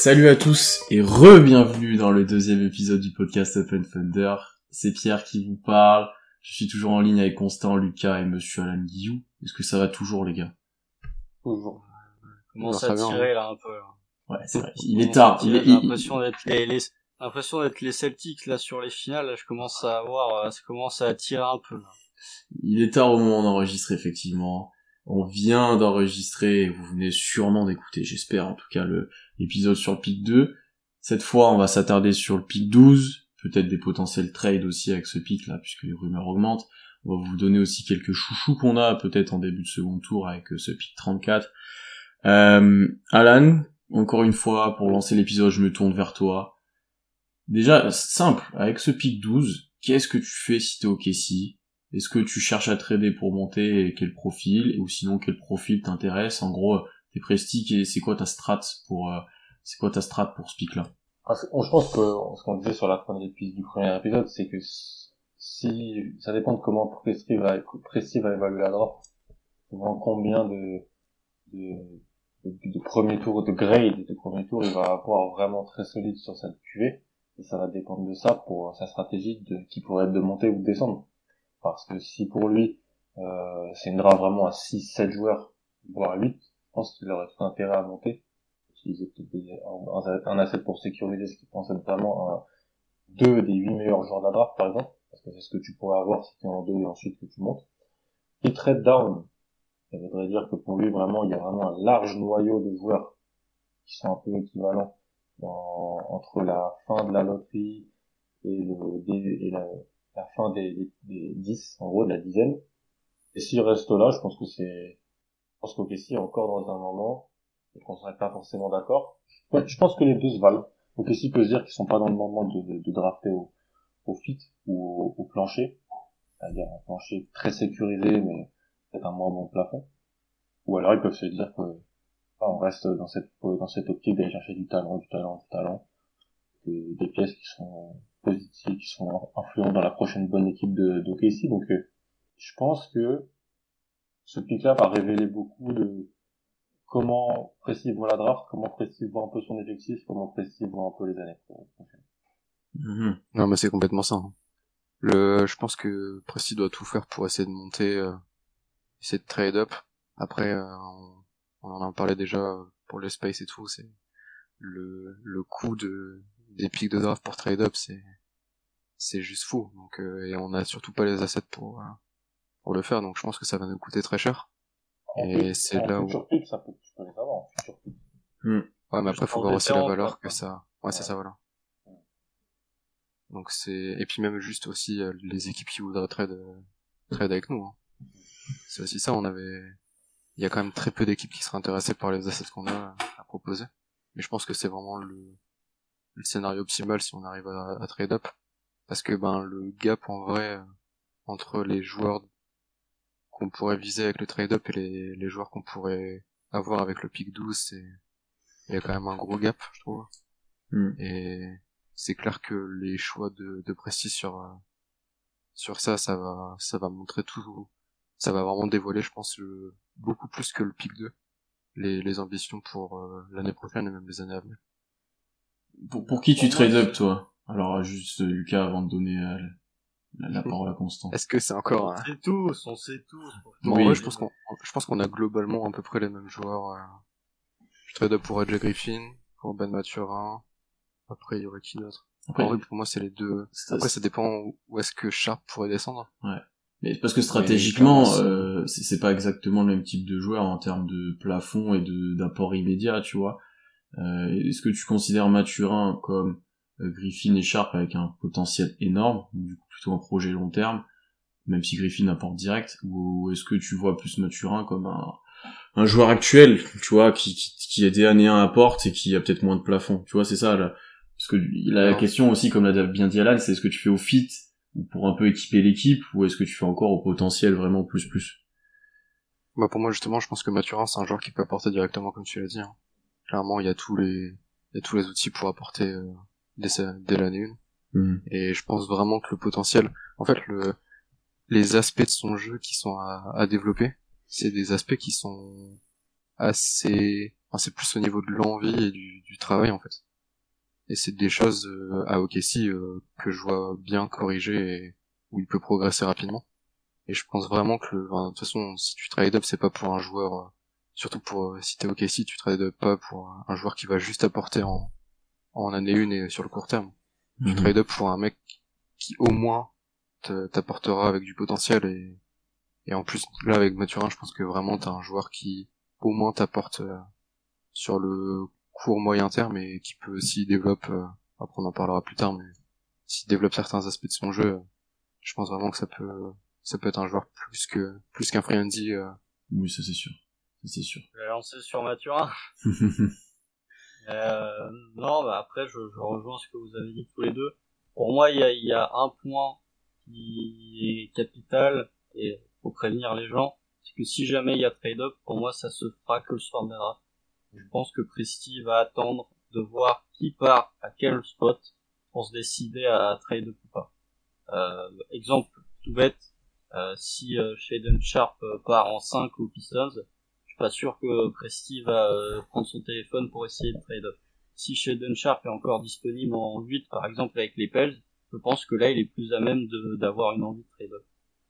Salut à tous et re-bienvenue dans le deuxième épisode du podcast Open Thunder. C'est Pierre qui vous parle. Je suis toujours en ligne avec Constant, Lucas et Monsieur Alan Guillou. Est-ce que ça va toujours les gars? Toujours. commence à va, tirer là un peu. là. Ouais, c'est vrai. Il est tard. J'ai l'impression d'être les, les- l'impression d'être les Celtics là sur les finales. Là, je commence à avoir, euh, ça commence à tirer un peu. Là. il est tard au moment d'enregistrer effectivement. On vient d'enregistrer et vous venez sûrement d'écouter, j'espère en tout cas, le l'épisode sur le pic 2. Cette fois, on va s'attarder sur le pic 12, peut-être des potentiels trades aussi avec ce pic là, puisque les rumeurs augmentent. On va vous donner aussi quelques chouchous qu'on a peut-être en début de second tour avec euh, ce pic 34. Euh, Alan, encore une fois, pour lancer l'épisode, je me tourne vers toi. Déjà, simple, avec ce pic 12, qu'est-ce que tu fais si t'es au KC Est-ce que tu cherches à trader pour monter et quel profil? Ou sinon, quel profil t'intéresse? En gros, tes prestiges c'est quoi ta strat pour, euh, c'est quoi ta strat pour ce pic-là Ah, je pense que ce qu'on disait sur la de l'épisode du premier épisode, c'est que si ça dépend de comment Presti va, évaluer la draft, souvent combien de, de, premier tour, de grade de premier tour il va avoir vraiment très solide sur cette QV, et ça va dépendre de ça pour sa stratégie de, qui pourrait être de monter ou de descendre. Parce que si pour lui, euh, c'est une draft vraiment à 6, 7 joueurs, voire 8, je pense qu'il aurait tout intérêt à monter utiliser peut-être asset pour sécuriser ce qui pense vraiment un, deux des huit meilleurs joueurs de la draft, par exemple, parce que c'est ce que tu pourrais avoir si tu es en deux et ensuite que tu montes. Et trade down, ça voudrait dire que pour lui, vraiment, il y a vraiment un large noyau de joueurs qui sont un peu équivalents entre la fin de la loterie et, le, et la, fin des, des, des 10, en gros, de la dizaine. Et s'il reste là, je pense que c'est, je pense qu'OKC encore dans un moment et qu'on serait pas forcément d'accord. Je pense que les deux se valent. Donc ici, peut se dire qu'ils sont pas dans le moment de, de, de drafter au, fit ou au, plancher. C'est-à-dire un plancher très sécurisé, mais peut-être un moins bon plafond. Ou alors ils peuvent se dire que ah, on reste dans cette dans cette optique d'aller chercher du talent, du talent, du talent, des pièces qui sont positives, qui sont influentes dans la prochaine bonne équipe de d'OKC. Donc euh, je pense que ce pic-là va révéler beaucoup de comment Presti voit la draft, comment Presti voit un peu son effectif, comment Presti voit un peu les années prochaines. Mhm. Non, mais c'est complètement ça. hein. Le, je pense que Presti doit tout faire pour essayer de monter, euh, essayer de trade up. Après, euh, on, on en a parlé déjà euh, pour le space et tout, c'est le, le coût de, des pics de draft pour trade up, c'est, c'est juste fou. Donc, euh, et on a surtout pas les assets pour, euh, pour le faire, donc je pense que ça va nous coûter très cher. Et c'est là où- futur pic, ça peut, tu peux les avoir en futur pic. Ouais, mais après, faut voir aussi la valeur que ça. Ouais, c'est ça, voilà. Donc c'est et puis même juste aussi euh, les équipes qui voudraient trade euh, trade avec nous. hein. C'est aussi ça. On avait, il y a quand même très peu d'équipes qui seraient intéressées par les assets qu'on a euh, à proposer. Mais je pense que c'est vraiment le, le scénario optimal si on arrive à, à trade up, parce que ben le gap en vrai euh, entre les joueurs qu'on pourrait viser avec le trade up et les, les joueurs qu'on pourrait avoir avec le pick 12, c'est il y a quand même un gros gap, je trouve. Mm. Et c'est clair que les choix de, de Presti sur euh, sur ça, ça va ça va montrer tout, ça va vraiment dévoiler, je pense, le, beaucoup plus que le pick 2, les, les ambitions pour euh, l'année prochaine et même les années à venir. Pour, pour qui tu trade up toi? Alors juste euh, Lucas avant de donner euh, la, la parole à Constant. Est-ce que c'est encore On un... sait tous, on sait tous. Bon, Oui. ouais, je pense qu'on je pense qu'on a globalement à peu près les mêmes joueurs. euh. Je trade up pour AJ Griffin, pour Ben Maturin. Après, il y aurait qui d'autre? Après, En vrai, pour moi, c'est les deux. c'est- Après, ça dépend où- est-ce que Sharp pourrait descendre. Mais parce que stratégiquement, c'est- euh, c'est c'est pas exactement le même type de joueur en termes de plafond et de d'apport immédiat, tu vois. Euh, Est-ce que tu considères Mathurin comme Griffin et Sharp avec un potentiel énorme, donc du coup plutôt un projet long terme, même si Griffin apporte direct, ou est-ce que tu vois plus Mathurin comme un, un joueur actuel, tu vois, qui, qui, qui est des et un apporte et qui a peut-être moins de plafond, tu vois, c'est ça là. Parce que la question aussi, comme l'a bien dit Alan, c'est est-ce que tu fais au fit ou pour un peu équiper l'équipe, ou est-ce que tu fais encore au potentiel vraiment plus plus? Bah pour moi justement, je pense que Mathurin c'est un joueur qui peut apporter directement comme tu l'as dit. hein. Clairement, il y a tous les il y a tous les outils pour apporter euh, dès, sa- dès l'année 1. Mhm. Et je pense vraiment que le potentiel, en fait, le, les aspects de son jeu qui sont à, à développer, c'est des aspects qui sont assez, enfin, c'est plus au niveau de l'envie et du, du travail, en fait. Et c'est des choses euh, à OKC euh, que je vois bien corriger et où il peut progresser rapidement. Et je pense vraiment que, le- enfin, de toute façon, si tu trade up, c'est pas pour un joueur, euh, surtout pour, euh, si t'es OKC, tu trade up pas pour un, un joueur qui va juste apporter en, en année une et sur le court terme tu Mhm. trade up pour un mec qui au moins te- t'apportera avec du potentiel et et en plus là avec Mathurin je pense que vraiment t'as un joueur qui au moins t'apporte euh, sur le court moyen terme et qui peut aussi développer euh, après on en parlera plus tard mais s'il développe certains aspects de son jeu euh, je pense vraiment que ça peut ça peut être un joueur plus que plus qu'un free euh, Oui, ça c'est sûr. Ça c'est sûr. Je vais lancer sur Mathurin. Euh, non, bah après, je, je rejoins ce que vous avez dit tous les deux. Pour moi, il y a, y a un point qui est capital et faut prévenir les gens, c'est que si jamais il y a trade-up, pour moi, ça se fera que le soir de la. Je pense que Presti va attendre de voir qui part à quel spot pour se décider à, trade-up ou pas. Euh, exemple tout bête, euh, si euh, Shaden Sharp part en 5 aux Pistons, pas sûr que Presti va euh, prendre son téléphone pour essayer de trade. Si Shaden Sharp est encore disponible en 8 par exemple avec les Pels, je pense que là il est plus à même d'avoir une envie de trade.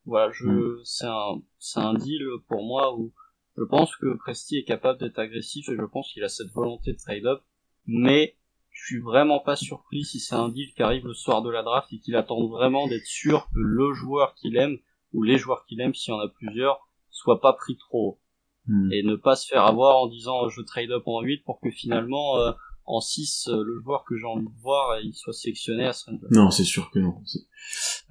Voilà, je c'est un c'est un deal pour moi où je pense que Presti est capable d'être agressif et je pense qu'il a cette volonté de trade up, mais je suis vraiment pas surpris si c'est un deal qui arrive le soir de la draft et qu'il attend vraiment d'être sûr que le joueur qu'il aime ou les joueurs qu'il aime s'il y en a plusieurs soit pas pris trop Mhm. et ne pas se faire avoir en disant euh, je trade up en 8 pour que finalement euh, en 6 euh, le joueur que j'ai envie de voir euh, il soit sélectionné à ce Non, c'est sûr que non.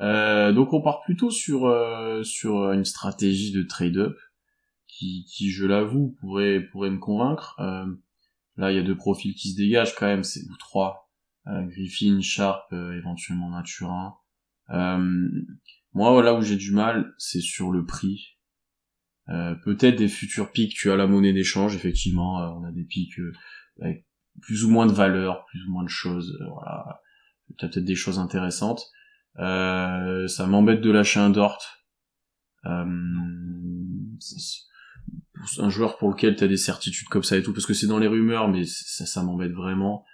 Euh, donc on part plutôt sur euh, sur une stratégie de trade-up qui, qui je l'avoue, pourrait pourrait me convaincre. Euh, là, il y a deux profils qui se dégagent quand même, c'est ou trois. Euh, Griffin, Sharp, euh, éventuellement Maturin. Euh, moi, là où j'ai du mal, c'est sur le prix. Euh, peut-être des futurs pics, tu as la monnaie d'échange, effectivement, euh, on a des pics euh, avec plus ou moins de valeur, plus ou moins de choses, voilà, t'as peut-être des choses intéressantes. Ça m'embête de lâcher un Dort. Un joueur pour lequel t'as des certitudes comme ça et tout, parce que c'est dans les rumeurs, mais ça m'embête vraiment.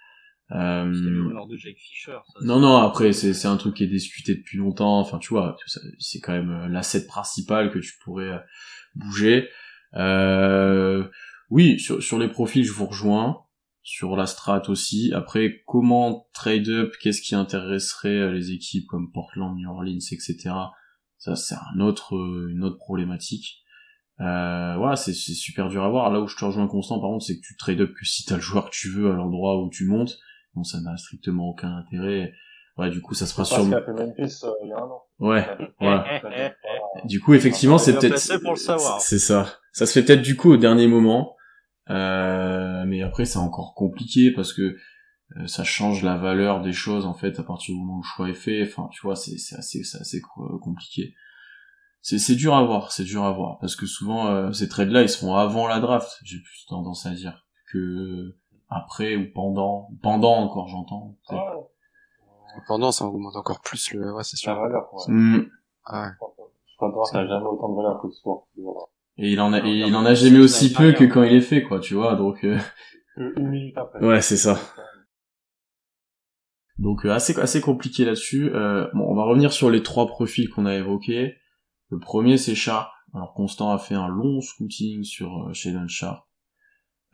Euh, c'est le rumeur de Jake Fisher ça, non, non, après, c'est, c'est un truc qui est discuté depuis longtemps. Enfin, tu vois, c'est quand même euh, l'asset principal que tu pourrais euh, bouger. Euh, oui, sur, sur les profils, je vous rejoins. Sur la strat aussi. Après, comment trade up, qu'est-ce qui intéresserait les équipes comme Portland, New Orleans, etc. Ça, c'est un autre, une autre problématique. Euh, voilà, c'est, c'est super dur à voir. Là où je te rejoins constant, par contre, c'est que tu trade up que si t'as le joueur que tu veux à l'endroit où tu montes. Bon, ça n'a strictement aucun intérêt. Ouais, du coup, ça se fera sur... qu'il a fait Memphis euh, il y a un an. Ouais. Ouais. Du coup, effectivement, c'est peut-être... C'est ça. Ça se fait peut-être du coup au dernier moment. Euh, mais après, c'est encore compliqué parce que euh, ça change la valeur des choses, en fait, à partir du moment où le choix est fait. Enfin, tu vois, c'est c'est assez, c'est assez co- compliqué. C'est c'est dur à voir, c'est dur à voir. Parce que souvent, euh, ces trades-là, ils se font avant la draft, j'ai plus tendance à dire, que après ou pendant. Pendant encore, j'entends. Ouais, pendant ça augmente encore plus le ouais c'est c'est la sûr valeur, quoi. Hmm. Ah ouais. Je crois que Dort n'a jamais autant de valeur que ce soir. Et il en a, et il en a c'est jamais aussi peu que quand il est fait, quoi, tu vois, donc, euh, Que Une minute après. Ouais, c'est ça. Donc euh, assez assez compliqué là-dessus. Euh, bon, on va revenir sur les trois profils qu'on a évoqués. Le premier c'est Sharp. Alors Constant a fait un long scouting sur euh, Shaden Sharp.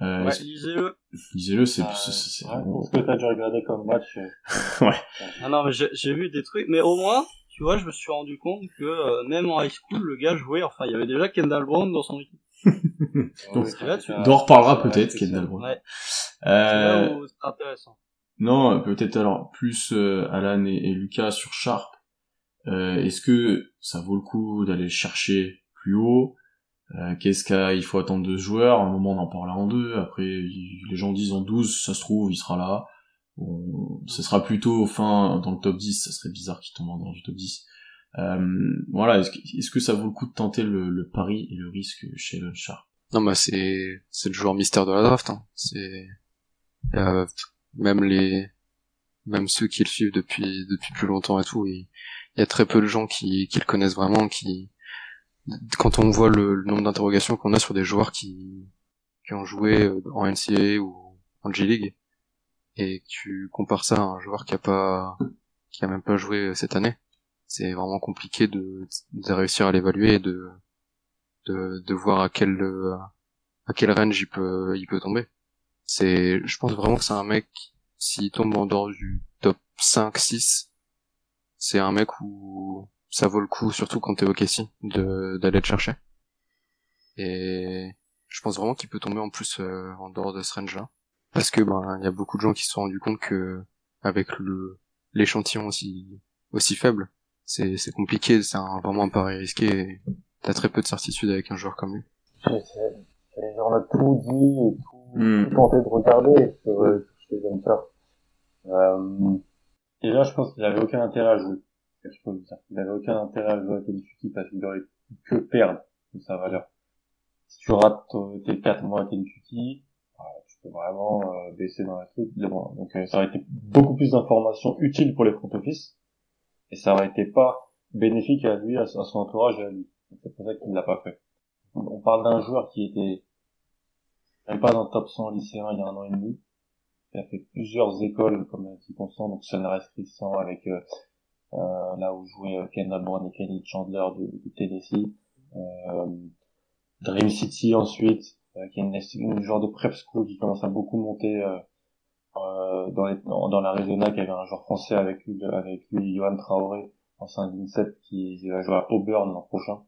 Euh, Ouais, lisez-le. Lisez-le, c'est Euh, c'est- c'est- ouais, bon, Ce que t'as dû regarder comme match. Ouais. Non, mais j'ai vu des trucs, mais au moins, tu vois, je me suis rendu compte que euh, même en high school, le gars jouait, enfin, il y avait déjà Kendall Brown dans son équipe. Donc, ouais, là, tu- on reparlera peut-être. Kendall Brown. Ouais, c'est Euh, où intéressant. Non, peut-être alors plus euh, Alan et, et Lucas sur Sharp. Euh, Est-ce que ça vaut le coup d'aller le chercher plus haut? Euh, Qu'est-ce qu'il faut attendre de ce joueur? À un moment, on en parle en deux. Après, il- les gens disent en 12, ça se trouve, il sera là. Bon, ce sera plutôt fin dans le top 10. Ça serait bizarre qu'il tombe dehors du top 10. Euh, voilà, est-ce que, ça vaut le coup de tenter le, le pari et le risque chez le Sharp? Non, bah c'est c'est le joueur mystère de la draft. Hein. C'est il a même les, même ceux qui le suivent depuis depuis plus longtemps et tout, il y a très peu de gens qui, qui le connaissent vraiment, qui quand on voit le, nombre d'interrogations qu'on a sur des joueurs qui qui ont joué euh, en NCAA ou en G League et tu compares ça à un joueur qui a pas qui a même pas joué cette année, c'est vraiment compliqué de, de réussir à l'évaluer et de, de de voir à quel à quel range il peut il peut tomber. C'est je pense vraiment que c'est un mec s'il tombe en dehors du top 5 6 c'est un mec où ça vaut le coup surtout quand t'es au Kessie de d'aller le chercher. Et je pense vraiment qu'il peut tomber en plus euh, en dehors de ce range là parce que ben il y a beaucoup de gens qui se sont rendus compte que avec le l'échantillon aussi aussi faible, c'est c'est compliqué, c'est un, vraiment un pari risqué. Et t'as très peu de certitude avec un joueur comme lui. on a tout dit et tout, hmm. tenté de regarder sur, euh, sur ces Euh, déjà, je pense qu'il avait aucun intérêt à jouer. Je peux dire. Il avait aucun intérêt à jouer à Kentucky parce qu'il aurait que perdre de sa valeur. Si tu rates euh, tes 4 mois à Kentucky, vraiment euh, baisser dans la truc. Donc euh, ça aurait été beaucoup plus d'informations utiles pour les front office et ça aurait été pas bénéfique à lui, à, son entourage et à lui. C'est pour ça qu'il l'a pas fait. On parle d'un joueur qui était même pas dans le top 100 lycéen il y a un an et demi. Il a fait plusieurs écoles comme un petit constant, donc Sunrise Christian avec euh, euh, là où jouait euh, Kendall Brown et Kenny Chandler de Tennessee. Euh, Dream City ensuite, euh, qui est une, une, genre de prep school qui commence à beaucoup monter euh, euh, dans, les, dans, l'Arizona, qui avait un joueur français avec lui, avec lui Johan Traoré, en 5-17, qui va jouer à Auburn l'an prochain.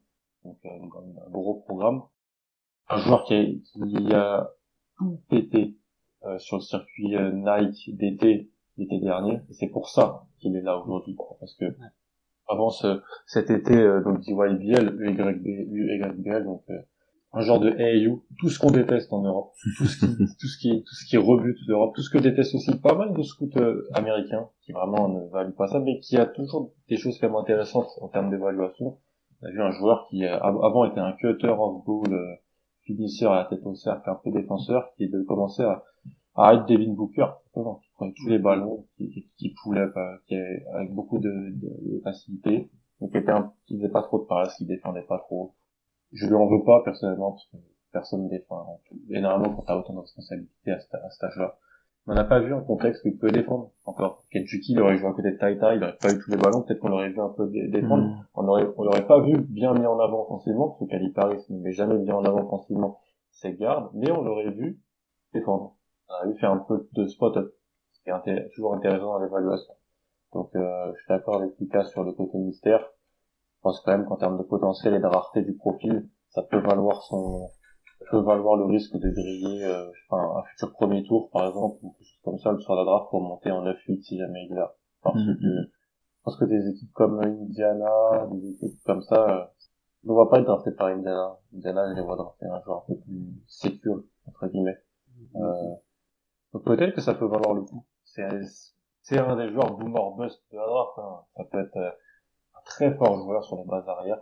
Donc un, gros programme. Un joueur qui a, qui a tout pété euh, sur le circuit Nike d'été l'été dernier. Et c'est pour ça qu'il est là aujourd'hui, parce que avant ce, cet été, euh, donc DYBL, UYBL, donc un genre de AAU, tout ce qu'on déteste en Europe, tout ce qui, tout ce qui, tout ce qui rebute d'Europe, tout ce que déteste aussi pas mal de scouts euh, américains, qui vraiment ne valent pas ça, mais qui a toujours des choses quand même intéressantes en termes d'évaluation. On a vu un joueur qui euh, avant était un cutter of ball, euh, finisseur à la tête au cercle, un peu défenseur, qui de commencer à, à être Devin Booker, tous les ballons, qui, qui poulait, qui avec beaucoup de, de, facilité, donc qui un, qui faisait pas trop de passe, qui défendait pas trop je lui en veux pas personnellement parce que personne défend énormément quand t'as autant de responsabilités à, cet âge-là. On n'a pas vu un contexte où il peut défendre encore. Kentucky, il aurait joué à côté de Taita, il aurait pas eu tous les ballons, peut-être qu'on l'aurait vu un peu défendre. Mm. On aurait, on l'aurait pas vu bien mis en avant offensivement, parce que Calipari ne met jamais bien en avant offensivement ses gardes, mais on l'aurait vu défendre. On aurait vu faire un peu de spot-up, est toujours intéressant dans l'évaluation. Donc euh, je suis d'accord avec Lucas sur le côté mystère. Je pense quand même qu'en termes de potentiel et de rareté du profil, ça peut valoir son, peut valoir le risque de griller euh, enfin, un futur premier tour par exemple ou quelque chose comme ça sur la draft pour monter en 9-8 si jamais il là. Parce mhm. que je pense que des équipes comme Indiana, des équipes comme ça, euh, ne va pas être drafté par Indiana. Indiana, je les vois drafter un joueur un peu plus sécure entre guillemets. Mhm. Euh, donc peut-être que ça peut valoir le coup. C'est c'est un des joueurs boomer bust de la draft. Hein. Ça peut être euh, très fort joueur sur les bases arrière.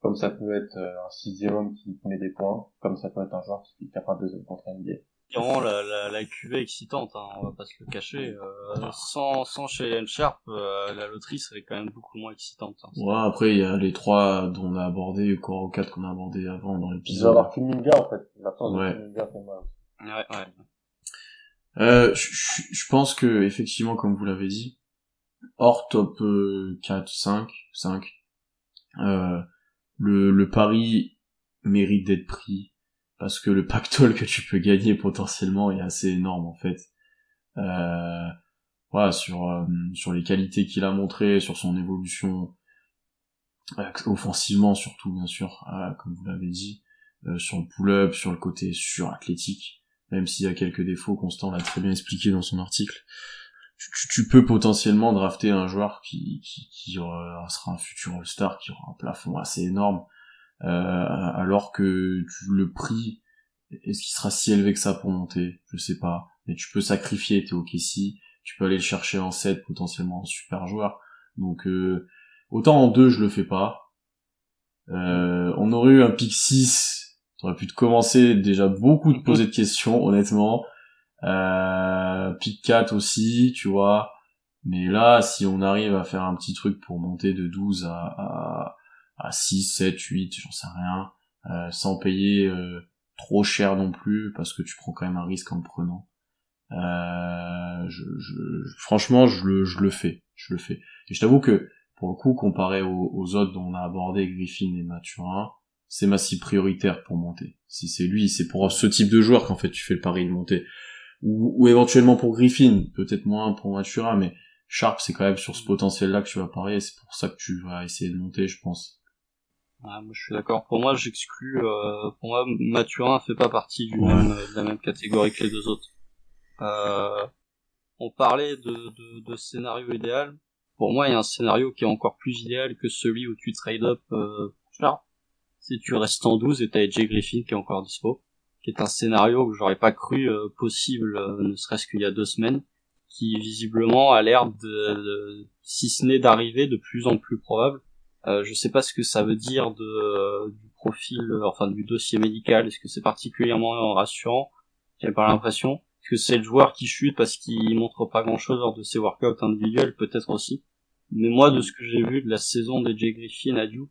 Comme ça peut être euh, un sixième homme qui met des points, comme ça peut être un joueur qui est capable de se contre NBA. Vraiment la, la, la QV excitante, hein, on va pas se le cacher. Euh, sans, sans chez Sharp, euh, la loterie serait quand même beaucoup moins excitante. Hein. Ouais, après il y a les trois dont on a abordé, encore aux quatre qu'on a abordé avant dans l'épisode. Il va avoir Kuminga en fait. L'absence ouais. de Kuminga fait mal. Ouais, ouais. Euh, je, pense que effectivement, comme vous l'avez dit, hors top 4, 5, 5. Euh, le, le pari mérite d'être pris parce que le pactole que tu peux gagner potentiellement est assez énorme en fait. Euh, voilà, sur, euh, sur les qualités qu'il a montrées, sur son évolution euh, offensivement surtout bien sûr, euh, comme vous l'avez dit, sur le pull-up, sur le côté sur-athlétique, même s'il y a quelques défauts, Constant l'a très bien expliqué dans son article tu, peux potentiellement drafter un joueur qui, qui, qui sera un futur All-Star, qui aura un plafond assez énorme, euh, alors que tu, le prix, est-ce qu'il sera si élevé que ça pour monter? Je sais pas. Mais tu peux sacrifier tes OKC, tu peux aller le chercher en 7, potentiellement un super joueur. Donc euh, autant en 2 je le fais pas. Euh, on aurait eu un pick 6, t'aurais pu te commencer déjà beaucoup de poser de questions, honnêtement. Euh, pick 4 aussi, tu vois. Mais là, si on arrive à faire un petit truc pour monter de 12 à, à, à 6, 7, 8, j'en sais rien, euh, sans payer euh, trop cher non plus, parce que tu prends quand même un risque en le prenant. Euh, je, je, franchement, je le, je le fais, je le fais. Et je t'avoue que, pour le coup, comparé aux, aux autres dont on a abordé, Griffin et Mathurin, c'est ma cible prioritaire pour monter. Si c'est lui, c'est pour ce type de joueur qu'en fait tu fais le pari de monter. Ou, ou éventuellement pour Griffin, peut-être moins pour Mathurin, mais Sharp c'est quand même sur ce potentiel-là que tu vas parier, c'est pour ça que tu vas essayer de monter, je pense. moi je suis d'accord. Pour moi, j'exclus. Euh, pour moi, Mathurin fait pas partie du même, de la même catégorie que les deux autres. Euh, on parlait de, de, de, scénario idéal. Pour moi, il y a un scénario qui est encore plus idéal que celui où tu trade up euh, Sharp si tu restes en 12 et t'as AJ Griffin qui est encore dispo, qui est un scénario que j'aurais pas cru euh, possible, euh, ne serait-ce qu'il y a deux semaines, qui visiblement a l'air de, si ce n'est d'arriver, de plus en plus probable. Euh, je sais pas ce que ça veut dire de euh, du profil, enfin du dossier médical. Est-ce que c'est particulièrement rassurant? J'ai pas l'impression. Est-ce que c'est le joueur qui chute parce qu'il montre pas grand-chose lors de ses workouts individuels? Peut-être aussi. Mais moi, de ce que j'ai vu de la saison de Jay Griffin à Duke,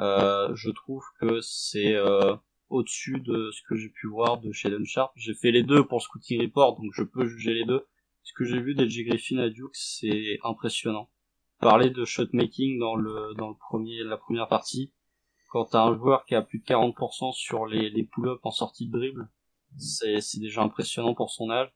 je trouve que c'est euh, au-dessus de ce que j'ai pu voir de Sheldon Sharp. J'ai fait les deux pour Scouting Report, donc je peux juger les deux. Ce que j'ai vu d'Edgy Griffin à Duke, c'est impressionnant. Parler de shot making dans le dans le premier la première partie, quand t'as un joueur qui a plus de 40% sur les, les pull-ups en sortie de dribble, c'est c'est déjà impressionnant pour son âge.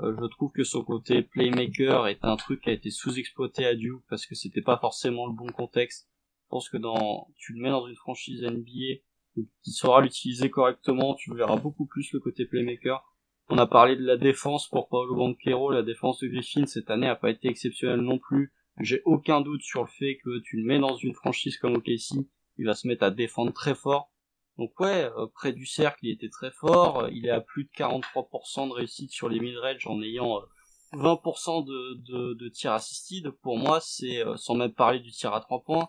Euh, je trouve que son côté playmaker est un truc qui a été sous-exploité à Duke parce que c'était pas forcément le bon contexte je pense que dans, tu le mets dans une franchise NBA qui saura l'utiliser correctement, tu verras beaucoup plus le côté playmaker. On a parlé de la défense pour Paolo Banquero, la défense de Griffin cette année a pas été exceptionnelle non plus. J'ai aucun doute sur le fait que tu le mets dans une franchise comme OKC, il va se mettre à défendre très fort. Donc ouais, euh, près du cercle, il était très fort. Il est à plus de 43% de réussite sur les mid-range en ayant 20% euh, de, de, de tir assisted. Pour moi, c'est, euh, sans même parler du tir à 3 points,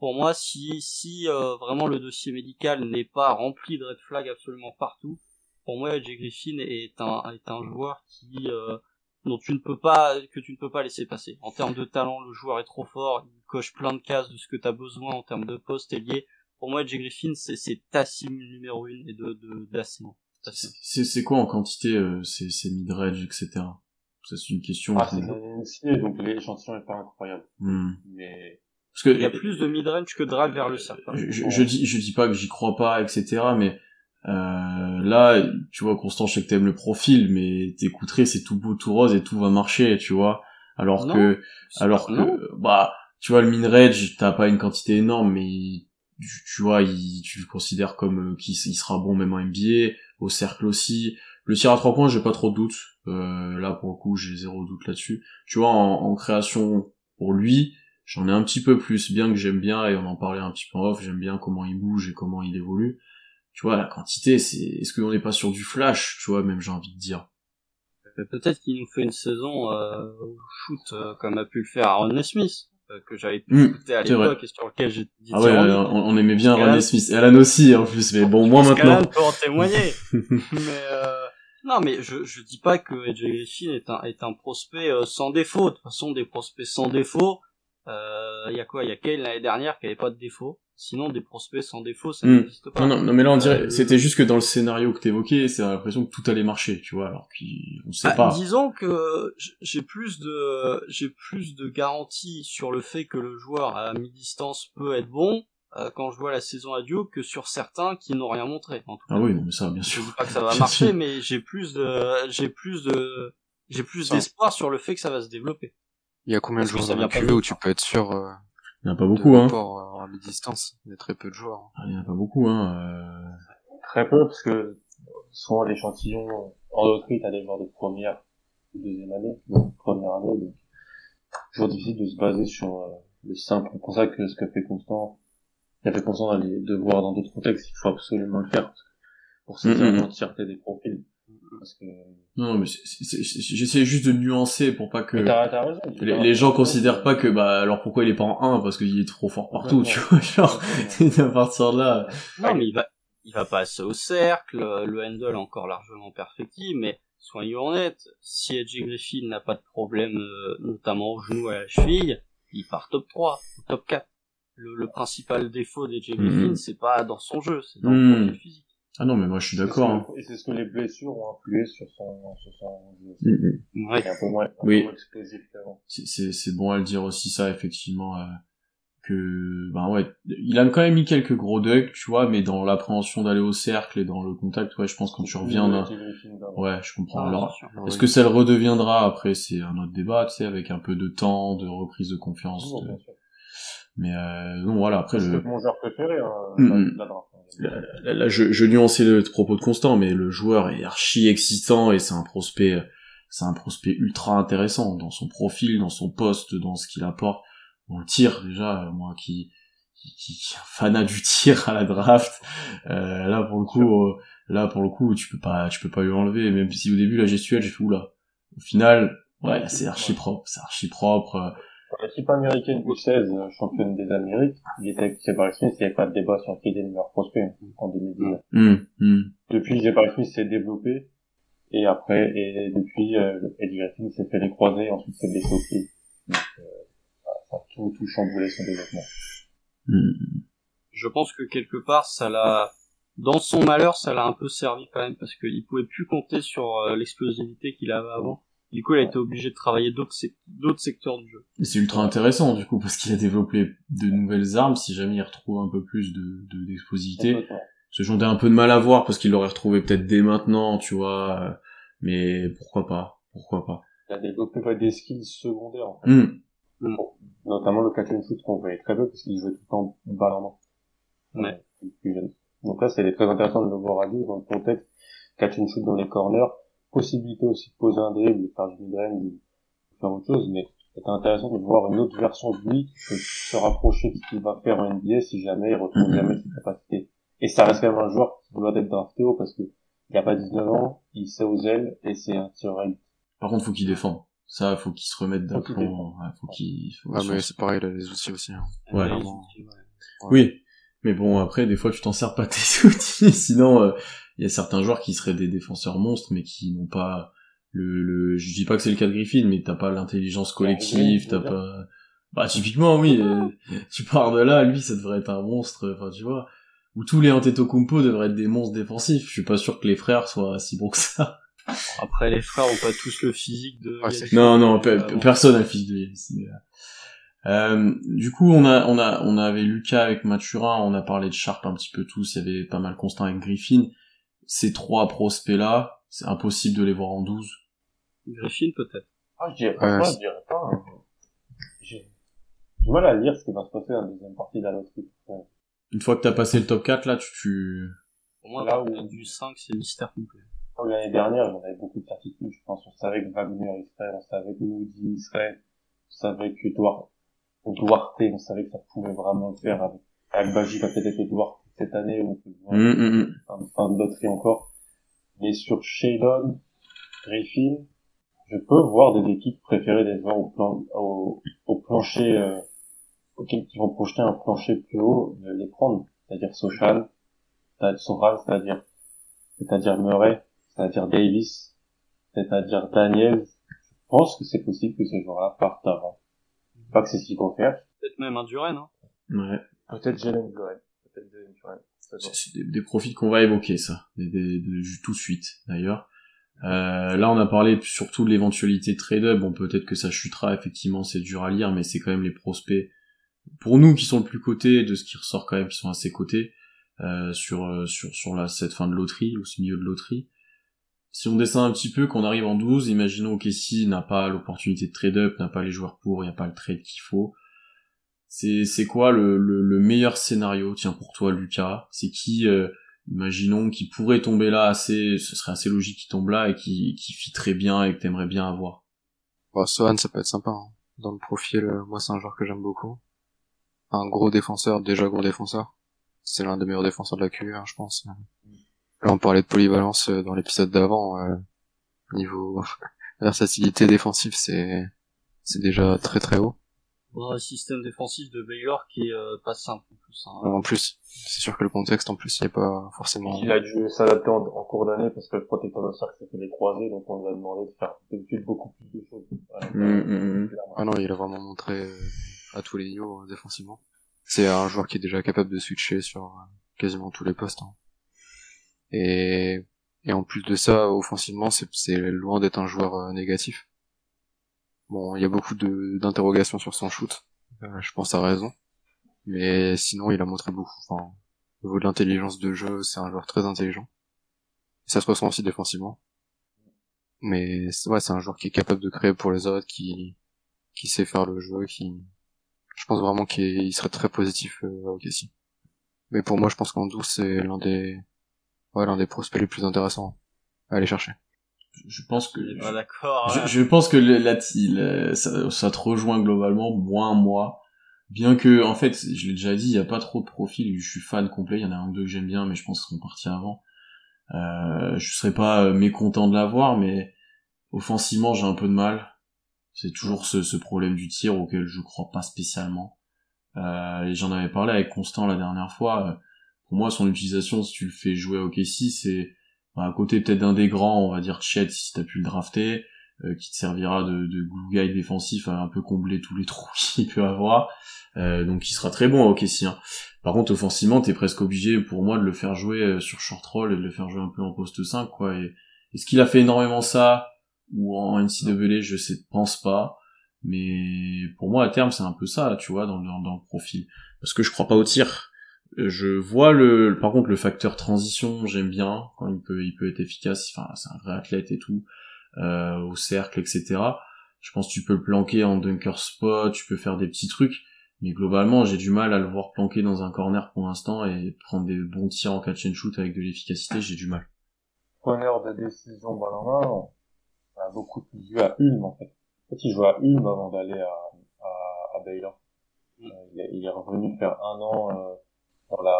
pour moi, si, si euh, vraiment le dossier médical n'est pas rempli de red flags absolument partout, pour moi, Jay Griffin est un, est un joueur qui euh, dont tu ne peux pas que tu ne peux pas laisser passer. En termes de talent, le joueur est trop fort, il coche plein de cases de ce que tu as besoin en termes de poste lié. Pour moi, Jay Griffin, c'est c'est ta cible numéro une et de de C'est c'est quoi en quantité euh, ces ces mid range etc. Ça c'est une question. Ah, c'est donc l'échantillon est pas incroyable. Hmm. Mais parce que il y a plus de mid-range que de drive vers le cercle. Je, je, dis, je dis pas que j'y crois pas, etc. Mais euh, là, tu vois, Constant, je sais que t'aimes le profil, mais t'écouterais, c'est tout beau, tout rose et tout va marcher, tu vois. Alors que, alors que, bah, tu vois, le mid-range, t'as pas une quantité énorme, mais tu, vois, il, tu le considères comme euh, qu'il il sera bon même en NBA, au cercle aussi. Le tir à trois points, j'ai pas trop de doutes. Euh, là, pour le coup, j'ai zéro doute là-dessus. Tu vois, en, en création pour lui, J'en ai un petit peu plus, bien que j'aime bien, et on en parlait un petit peu en off, j'aime bien comment il bouge et comment il évolue. Tu vois, la quantité, c'est, est-ce qu'on n'est pas sur du flash, tu vois, même j'ai envie de dire? Euh, peut-être qu'il nous fait une saison euh, shoot euh, comme a pu le faire Aaron Smith, euh, que j'avais pu mmh, écouter à l'époque et sur lequel j'ai dit. Ah ouais, on, aimait bien Aaron Smith, et Alan aussi en plus, mais bon, moi maintenant. Alan peut en témoigner. mais non, mais je je dis pas que AJ Griffin est un est un prospect sans défaut. De toute façon, des prospects sans défaut, il euh, y a quoi? Il y a Kane l'année dernière qui avait pas de défaut. Sinon, des prospects sans défaut, ça hmm. n'existe pas. Non, non, mais là, on dirait, euh, c'était juste que dans le scénario que t'évoquais, c'est l'impression que tout allait marcher, tu vois, alors qu'on sait bah, pas. Disons que j'ai plus de, j'ai plus de garanties sur le fait que le joueur à mi-distance peut être bon, euh, quand je vois la saison à Duke que sur certains qui n'ont rien montré. En tout ah oui, non, mais ça, bien sûr. Je dis pas que ça va marcher, mais j'ai plus de, j'ai plus de, j'ai plus d'espoir sur le fait que ça va se développer. Il y a combien de joueurs dans la où tu peux être sûr euh, Il n'y en a pas beaucoup, hein. à mi-distance, il y a très peu de joueurs. Ah, il n'y en a pas beaucoup, hein. Euh... Très peu, parce que souvent l'échantillon, en autriche, t'as des joueurs de première ou deuxième année, donc première année, donc toujours difficile de se baser sur euh, le simple. C'est pour ça que ce que fait Constant, il a fait Constant d'aller de voir dans d'autres contextes, il faut absolument le faire, pour saisir mm, mm, mm. l'entièreté des profils. Parce que... Non, mais j'essaie juste de nuancer pour pas que les, gens considèrent pas que bah alors pourquoi il est pas en 1 parce qu'il est trop fort partout, tu vois, genre à partir de là. Non, mais il va il va passer au cercle, le handle encore largement perfectible, mais soyons honnêtes, si AJ Griffin n'a pas de problème, euh, notamment au genou à la cheville, il part top 3, top 4. Le, le principal défaut d'AJ Griffin, Mhm. c'est pas dans son jeu, c'est dans Mhm. le profil physique. Ah non, mais moi je suis d'accord. hein. Et c'est ce que les blessures ont influé sur son, sur son jeu. Mm, mm. Ouais. Un peu moins, un Oui. peu moins explosif qu'avant. C'est- bon à le dire aussi ça, effectivement. euh, que ben ouais, il a quand même mis quelques gros ducks, tu vois, mais dans l'appréhension d'aller au cercle et dans le contact, ouais, je pense quand tu reviens, d'avant. ouais, je comprends. Ah, Alors. Non, est-ce oui. que ça le redeviendra après C'est un autre débat, tu sais, avec un peu de temps, de reprise de confiance. Non, de- bien sûr. Mais euh, non, voilà. Après, C'est le, mon joueur préféré, hein, Mm, la- mm. la draft. Là, là, là, je, je nuançais le propos de Constant, mais le joueur est archi excitant et c'est un prospect, c'est un prospect ultra intéressant dans son profil, dans son poste, dans ce qu'il apporte. On le tir déjà, euh, moi qui, qui, qui, qui est un fanat du tir à la draft, euh, là pour le coup, euh, là pour le coup, tu peux pas, tu peux pas lui enlever. Même si au début la gestuelle, j'ai fait oula. Au final, ouais, c'est archi propre, c'est archi propre. Euh, L'équipe américaine U16, euh, championne des Amériques, il était avec Jabari Smith, il n'y avait pas de débat sur qui était le meilleur prospect hein, en 2019. hum, hum. Depuis, Jabari Smith s'est développé, et après, et depuis, euh, Eddie Griffin s'est fait les croisés, et ensuite s'est blessé au pied. Donc, euh, ça a tout, tout chamboulé son développement. hum. Je pense que quelque part, ça l'a, dans son malheur, ça l'a un peu servi quand même, parce qu'il pouvait plus compter sur euh, l'explosivité qu'il avait avant. Du coup, il a été obligé de travailler d'autres sec- d'autres secteurs du jeu. Et c'est ultra intéressant du coup parce qu'il a développé de nouvelles armes si jamais il retrouve un peu plus de de- d'explosivité. Ce j'en ai un peu de mal à voir parce qu'il l'aurait retrouvé peut-être dès maintenant, tu vois. Mais pourquoi pas? Pourquoi pas? Il a développé ouais, des skills secondaires, en fait. Hum, notamment le catch and shoot qu'on voyait très peu parce qu'il jouait tout le temps balle en main. Ouais. Donc là, c'est très intéressant de le voir à lui dans le contexte catch and shoot dans les corners, possibilité aussi de poser un dribble, de faire du mid-range, de faire autre chose, mais c'est intéressant de voir une autre version de lui qui peut se rapprocher de ce qu'il va faire en NBA si jamais il retrouve Mhm. jamais ses capacités. Et ça reste quand même un joueur qui doit être drafté haut parce que il a pas 19 ans, il sait aux ailes et c'est un tireur élite. Par contre, faut qu'il défende. Ça, faut qu'il se remette Faut qu'il d'aplomb. Ouais, faut qu'il. faut Ah, mais c'est pareil, il a les outils aussi. Hein. Ouais. Ouais. Oui, mais bon, après, des fois, tu t'en sers pas tes outils. Sinon, euh, il y a certains joueurs qui seraient des défenseurs monstres, mais qui n'ont pas le, le. Je dis pas que c'est le cas de Griffin, mais t'as pas l'intelligence collective, oui, t'as pas. Bah, typiquement, oui. euh, tu pars de là, lui, ça devrait être un monstre. Enfin, tu vois. Ou tous les Antetokounmpo devraient être des monstres défensifs. Je suis pas sûr que les frères soient si bons que ça. Après, les frères ont pas tous le physique de... Ouais, c'est- Yannick. Non, non, pe- Euh, bon. personne n'a le fils de euh, euh, du coup, on a, on a, on avait Lucas avec Mathurin, on a parlé de Sharp un petit peu tous, il y avait pas mal Constant avec Griffin. Ces trois prospects-là, c'est impossible de les voir en 12. Griffin, peut-être. Ah, je dirais, c'est- je dirais pas. hein. J'ai du mal à lire ce qui va se passer dans la deuxième partie de la loterie. Ouais. Une fois que t'as passé le top 4, là, tu, tu... Pour moi, Là où- du 5, c'est mystère complet. Comme L'année dernière, on avait beaucoup de certitudes, je pense. On savait que Wagner il serait, on savait que Moody il serait, on savait que Duarte, Duarte, on savait que ça pouvait vraiment le faire avec, avec Baji, va peut-être être Duarte cette année, on peut voir. Hum, hum, hum. fin, fin de loterie encore. Mais sur Shadon, Griffin, je peux voir des équipes préférer des joueurs au, plan, au, au plancher, euh, auxquels qui vont projeter un plancher plus haut, de les prendre. C'est-à-dire Sochal, c'est-à-dire Soral, c'est-à-dire, c'est-à-dire Murray, c'est-à-dire Davis, c'est-à-dire Daniel. Je pense que c'est possible que ces joueurs-là partent avant. Pas que c'est ce qu'ils vont faire. Peut-être même un Duren, hein. Ouais. Peut-être Jalen Duren. Peut-être. C'est des, des profils qu'on va évoquer, ça. Des, des- de- tout de suite, d'ailleurs. Euh, là, on a parlé surtout de l'éventualité de trade-up. Bon, peut-être que ça chutera, effectivement, c'est dur à lire, mais c'est quand même les prospects, pour nous, qui sont le plus cotés, de ce qui ressort quand même, qui sont assez cotés, euh, sur, euh, sur, sur la, cette fin de loterie, ou ce milieu de loterie. Si on descend un petit peu, qu'on arrive en 12, imaginons que Kessie n'a pas l'opportunité de trade-up, n'a pas les joueurs pour, il n'y a pas le trade qu'il faut. C'est, c'est quoi le, le, le meilleur scénario, tiens, pour toi, Lucas? C'est qui, euh, imaginons, qui pourrait tomber là assez, ce serait assez logique qu'il tombe là et qui, qui fitterait bien et que t'aimerais bien avoir? Bon, Sohan, ça peut être sympa. hein. Dans le profil, euh, moi, c'est un joueur que j'aime beaucoup. Un gros défenseur, déjà gros défenseur. C'est l'un des meilleurs défenseurs de la QR, je pense. Là, on parlait de polyvalence euh, dans l'épisode d'avant. niveau versatilité défensive, c'est c'est déjà très très haut. Dans un système défensif de Baylor qui est euh, pas simple en plus. hein. En plus, c'est sûr que le contexte, en plus, il n'y a pas forcément... Il a dû s'adapter en, en cours d'année parce que le protecteur de cercle s'est fait des croisés, donc on lui a demandé de faire d'habitude beaucoup plus de choses. Mm, mm, mm. Ah non, il a vraiment montré euh, à tous les niveaux euh, défensivement. C'est un joueur qui est déjà capable de switcher sur euh, quasiment tous les postes. hein. Et, et en plus de ça, offensivement, c'est c'est loin d'être un joueur euh, négatif. Bon, il y a beaucoup d'interrogations sur son shoot. Euh, je pense à raison. Mais sinon, il a montré beaucoup. Enfin, au niveau de l'intelligence de jeu, c'est un joueur très intelligent. Ça se ressent aussi défensivement. Mais ouais, c'est un joueur qui est capable de créer pour les autres, qui qui sait faire le jeu, qui je pense vraiment qu'il il serait très positif euh, à. Mais pour moi, je pense qu'en douce, c'est l'un des ouais, l'un des prospects les plus intéressants à aller chercher. Je pense que d'accord. Je, je pense que le- euh, ça, ça te rejoint globalement, moins moi. Bien que, en fait, je l'ai déjà dit, il y a pas trop de profils. Je suis fan complet. Il y en a un ou deux que j'aime bien, mais je pense qu'ils seront partis avant. Euh, je serais pas euh, mécontent de l'avoir, mais offensivement, j'ai un peu de mal. C'est toujours ce, ce problème du tir auquel je crois pas spécialement. Euh, et j'en avais parlé avec Constant la dernière fois. Euh, Pour moi, son utilisation, si tu le fais jouer au KC, c'est à côté peut-être d'un des grands, on va dire Chet si t'as pu le drafter, euh, qui te servira de, de guy défensif à un peu combler tous les trous qu'il peut avoir. Euh, donc il sera très bon à OKC. Hein. Par contre, offensivement, t'es presque obligé pour moi de le faire jouer euh, sur short roll et de le faire jouer un peu en poste 5, quoi. Et, est-ce qu'il a fait énormément ça ou en NCAA, je sais, pense pas. Mais pour moi, à terme, c'est un peu ça, tu vois, dans, dans, dans le profil. Parce que je crois pas au tir. Euh, Je vois le, par contre, le facteur transition, j'aime bien quand il peut, il peut être efficace. Enfin, c'est un vrai athlète et tout, euh, au cercle, etc. Je pense que tu peux le planquer en dunker spot, tu peux faire des petits trucs. Mais globalement, j'ai du mal à le voir planquer dans un corner pour l'instant et prendre des bons tirs en catch and shoot avec de l'efficacité, j'ai du mal. Preneur de décision balle en main, on a beaucoup plus vu à Ulm, en fait. En fait, il jouait à Ulm avant d'aller à, à, à Baylor. Euh, il, est, il est revenu faire un an euh, dans la,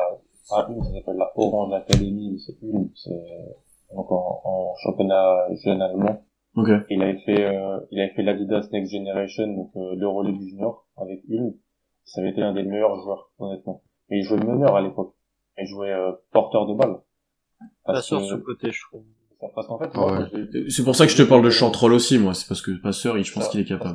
pas Ulm, ça s'appelle la Orange Academy, c'est Ulm, c'est donc en, en championnat jeune allemand. Ok. Il avait fait, euh, il avait fait l'Adidas Next Generation, donc euh, l'Euroleague du junior avec Ulm. Ça avait été un des meilleurs joueurs, honnêtement. Et il jouait meneur à l'époque. Il jouait euh, porteur de balle. Pas Parce sûr que- sur le côté, je trouve. parce qu'en fait, Ouais. j'ai- C'est pour ça que je te parle de Chantrol aussi, moi. C'est parce que passeur, il- je pense qu'il est capable.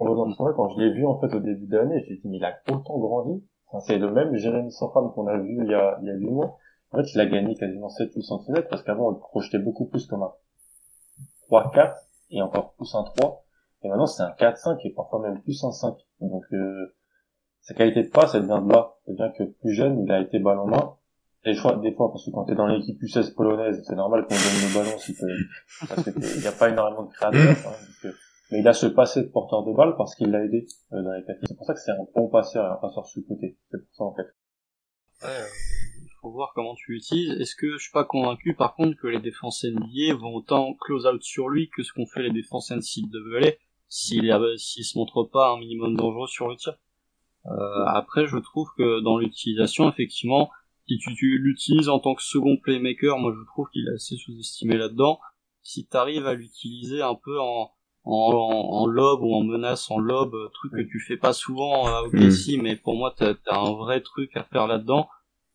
moment, quand je l'ai vu en fait au début d'année, j'ai dit mais il a autant grandi. Enfin, c'est le même Jérémy Sofran qu'on a vu il y a il y a huit mois. En fait, il a gagné quasiment 7-8 cm parce qu'avant on le projetait beaucoup plus comme un 3-4 et encore plus un 3. Et maintenant c'est un 4-5 et parfois même plus un 5. Donc euh, sa qualité de passe elle vient de là. C'est bien que plus jeune il a été balle en main. Et je crois des fois parce que quand t'es dans l'équipe U16 polonaise, c'est normal qu'on donne le ballon si parce que t'es- il n'y a pas énormément de créateurs. hein, donc, euh, mais il a ce passé de porteur de balle parce qu'il l'a aidé euh, dans les. C'est pour ça que c'est un bon passeur et un passeur sous côté. C'est pour ça en fait. Ouais, euh, il faut voir comment tu l'utilises. Est-ce que je suis pas convaincu par contre que les défenses NBA vont autant close out sur lui que ce qu'ont fait les défenses NCAA s'il s'il se montre pas un minimum dangereux sur le tir? Euh, après, je trouve que dans l'utilisation, effectivement, si tu, tu l'utilises en tant que second playmaker, moi je trouve qu'il est assez sous-estimé là-dedans. Si tu arrives à l'utiliser un peu en, en, en, en lob ou en menace en lob, euh, truc que tu fais pas souvent à OKC, mais pour moi t'as as un vrai truc à faire là-dedans.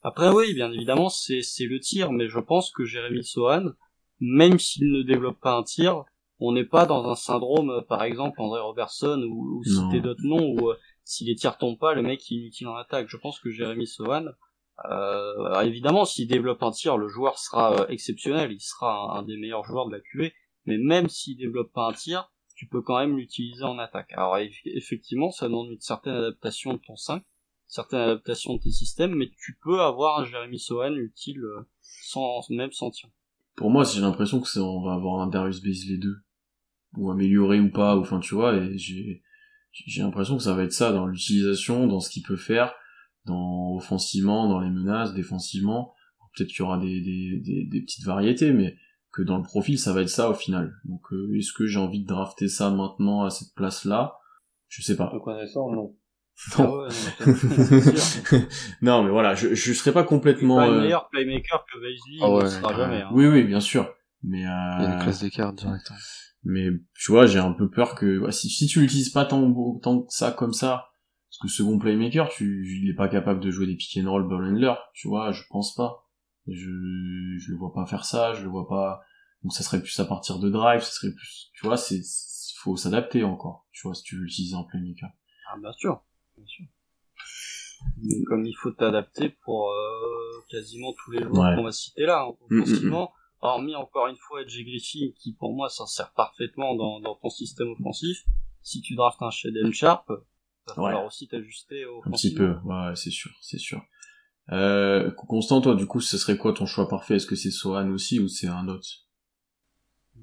Après oui, bien évidemment c'est c'est le tir, mais je pense que Jérémy Sohan, même s'il ne développe pas un tir, on n'est pas dans un syndrome, euh, par exemple André Robertson ou, ou citer d'autres noms où euh, si les tirs tombent pas, le mec il est inutile en attaque. Je pense que Jérémy Sohan, euh, alors évidemment s'il développe un tir, le joueur sera euh, exceptionnel, il sera un, un des meilleurs joueurs de la QV, mais même s'il développe pas un tir, tu peux quand même l'utiliser en attaque. Alors eff- effectivement, ça demande une certaine adaptation de ton 5, certaine adaptation de tes systèmes, mais tu peux avoir un Jérémy Sohan utile euh, sans même sans tir. Pour moi, j'ai l'impression que on va avoir un Darius Baisley 2. Ou amélioré ou pas, ou enfin, tu vois, et j'ai, j'ai l'impression que ça va être ça dans l'utilisation, dans ce qu'il peut faire, dans offensivement, dans les menaces, défensivement. Peut-être qu'il y aura des, des, des petites variétés, mais que dans le profil, ça va être ça au final. Donc, euh, est-ce que j'ai envie de drafter ça maintenant à cette place-là? Je sais pas. Le connaissant, non. Ah ouais, non, c'est sûr. non, mais voilà, je, je serais pas complètement. Pas euh, le meilleur playmaker que Wesley, Ah ouais, sera jamais. Hein. Oui, oui, bien sûr. Mais Il y a une euh, classe d'écart direct. mais tu vois, j'ai un peu peur que ouais, si, si tu l'utilises pas tant, tant que ça comme ça, parce que second playmaker, tu, il est pas capable de jouer des pick and roll ball handler, tu vois, je pense pas. Je, je le vois pas faire ça, je le vois pas. Donc ça serait plus à partir de drive, ça serait plus, tu vois, c'est, faut s'adapter encore, tu vois, si tu veux l'utiliser en playmaker. Ah, bien sûr, bien sûr. Mais comme il faut t'adapter pour euh, quasiment tous les joueurs Ouais. qu'on va citer là, hein, Mm, mm, offensivement, hormis encore une fois Edge Griffin, qui pour moi s'insère parfaitement dans, dans ton système offensif, si tu draftes un Shaden Sharp, va falloir aussi t'ajuster Un petit peu, ouais, c'est sûr, c'est sûr. Euh, Constant, toi, du coup, ce serait quoi ton choix parfait? Est-ce que c'est Sohan aussi ou c'est un autre?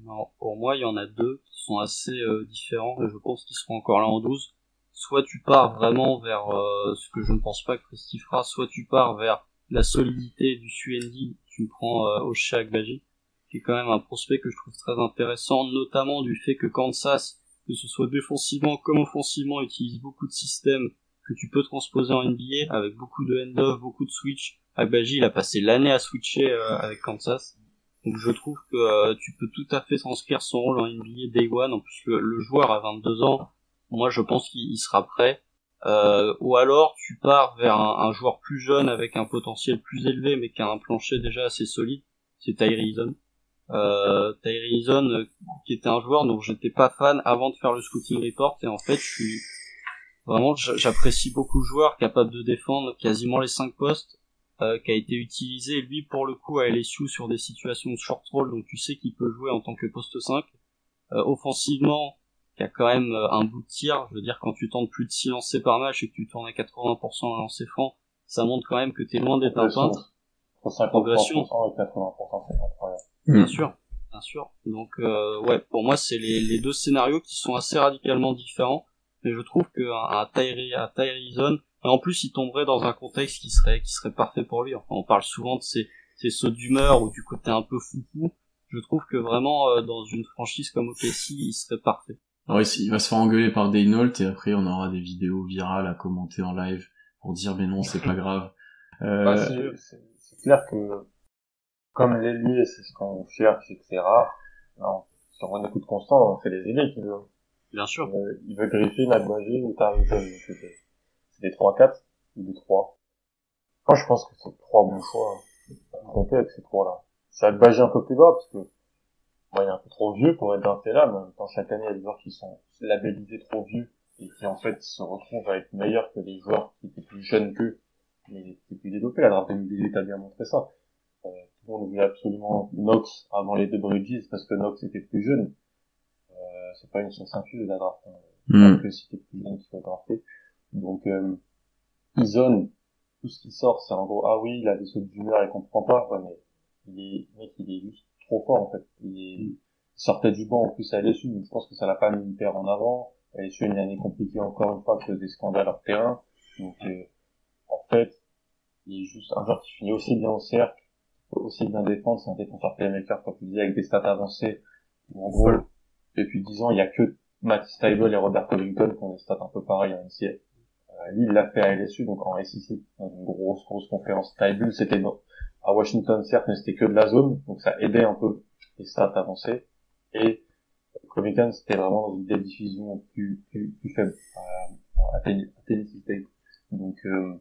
Non, pour moi, il y en a deux qui sont assez euh, différents et je pense qu'ils seront encore là en 12. Soit tu pars vraiment vers euh, ce que je ne pense pas que Presti fera, soit tu pars vers la solidité du Suendi, tu prends euh, Osha Agbaji, qui est quand même un prospect que je trouve très intéressant, notamment du fait que Kansas, que ce soit défensivement comme offensivement, utilise beaucoup de systèmes que tu peux transposer en NBA avec beaucoup de hand-off, beaucoup de switch. Agbaji, il a passé l'année à switcher euh, avec Kansas. Donc je trouve que euh, tu peux tout à fait transcrire son rôle en NBA Day One. En plus, le, le joueur a 22 ans. Moi, je pense qu'il il sera prêt. Euh, ou alors, tu pars vers un, un joueur plus jeune avec un potentiel plus élevé, mais qui a un plancher déjà assez solide. C'est Tyree Eason. Euh, euh, qui était un joueur dont j'étais pas fan avant de faire le scouting report. Et en fait, je suis vraiment, j'apprécie beaucoup le joueur capable de défendre quasiment les 5 postes euh, qui a été utilisé lui pour le coup à LSU sur des situations de short roll donc tu sais qu'il peut jouer en tant que poste 5 euh, offensivement qui a quand même euh, un bout de tir. Je veux dire quand tu tentes plus de 6 lancers par match et que tu tournes à 80% à lancer franc ça montre quand même que t'es loin d'être un peintre. Entre 50% Progression. et 80%, c'est incroyable. bien sûr bien sûr. Donc euh, ouais pour moi c'est les, les deux scénarios qui sont assez radicalement différents mais je trouve que un, un Tyree un et en plus il tomberait dans un contexte qui serait qui serait parfait pour lui enfin on parle souvent de ces ces sauts d'humeur ou du côté un peu foufou je trouve que vraiment euh, dans une franchise comme OKC il serait parfait Alors ici, il va se faire engueuler par Daynault et après on aura des vidéos virales à commenter en live pour dire mais non c'est pas grave. Euh, Bah, c'est- clair que, comme l'ailier, c'est ce qu'on cherche et que c'est rare, non, sur un écoute constant, c'est les ailiers qui veulent. Bien sûr Euh, il veut Griffin, Agbaji ou Tarleton. C'est des 3-4 ou des 3. Moi, je pense que c'est trois bons choix. Compter avec ces trois-là. C'est Agbaji un peu plus bas parce que, moi, il est un peu trop vieux pour être drafté là, mais en même temps, chaque année, il y a des joueurs qui sont labellisés trop vieux et qui, en fait, se retrouvent à être meilleurs que des joueurs qui étaient plus jeunes qu'eux, mais qui étaient plus développés. La draft 2018 a bien montré ça. Euh, tout le monde voulait absolument Knox avant les deux Bridges parce que Knox était plus jeune. Euh, c'est pas une science infuse la draft. hein hmm. que si t'es plus jeune, tu vas drafter. Donc, euh, Ison, tout ce qui sort, c'est en gros, ah oui, il a des sauts d'humeur, il comprend pas, ouais, mais il est, mec, il est juste trop fort, en fait. Il, est, il sortait du banc, en plus, à LSU, donc je pense que ça l'a pas mis hyper en avant. LSU, une année compliquée, encore une fois, que des scandales hors terrain. Donc, euh, en fait, il est juste un joueur qui finit aussi bien au cercle, aussi bien défendre, c'est un défenseur playmaker, comme tu disais, avec des stats avancées. Où, en gros, depuis 10 ans, il y a que Matt Stable et Robert Covington qui ont des stats un peu pareils en NCA. Euh, il l'a fait à LSU, donc en SEC, dans une grosse, grosse conférence. Stable, c'était dans- à Washington, certes, mais c'était que de la zone, donc ça aidait un peu les stats avancées. Et Covington, c'était vraiment dans une des divisions plus, plus, plus faibles, à, à, à Tennessee State. Donc, euh,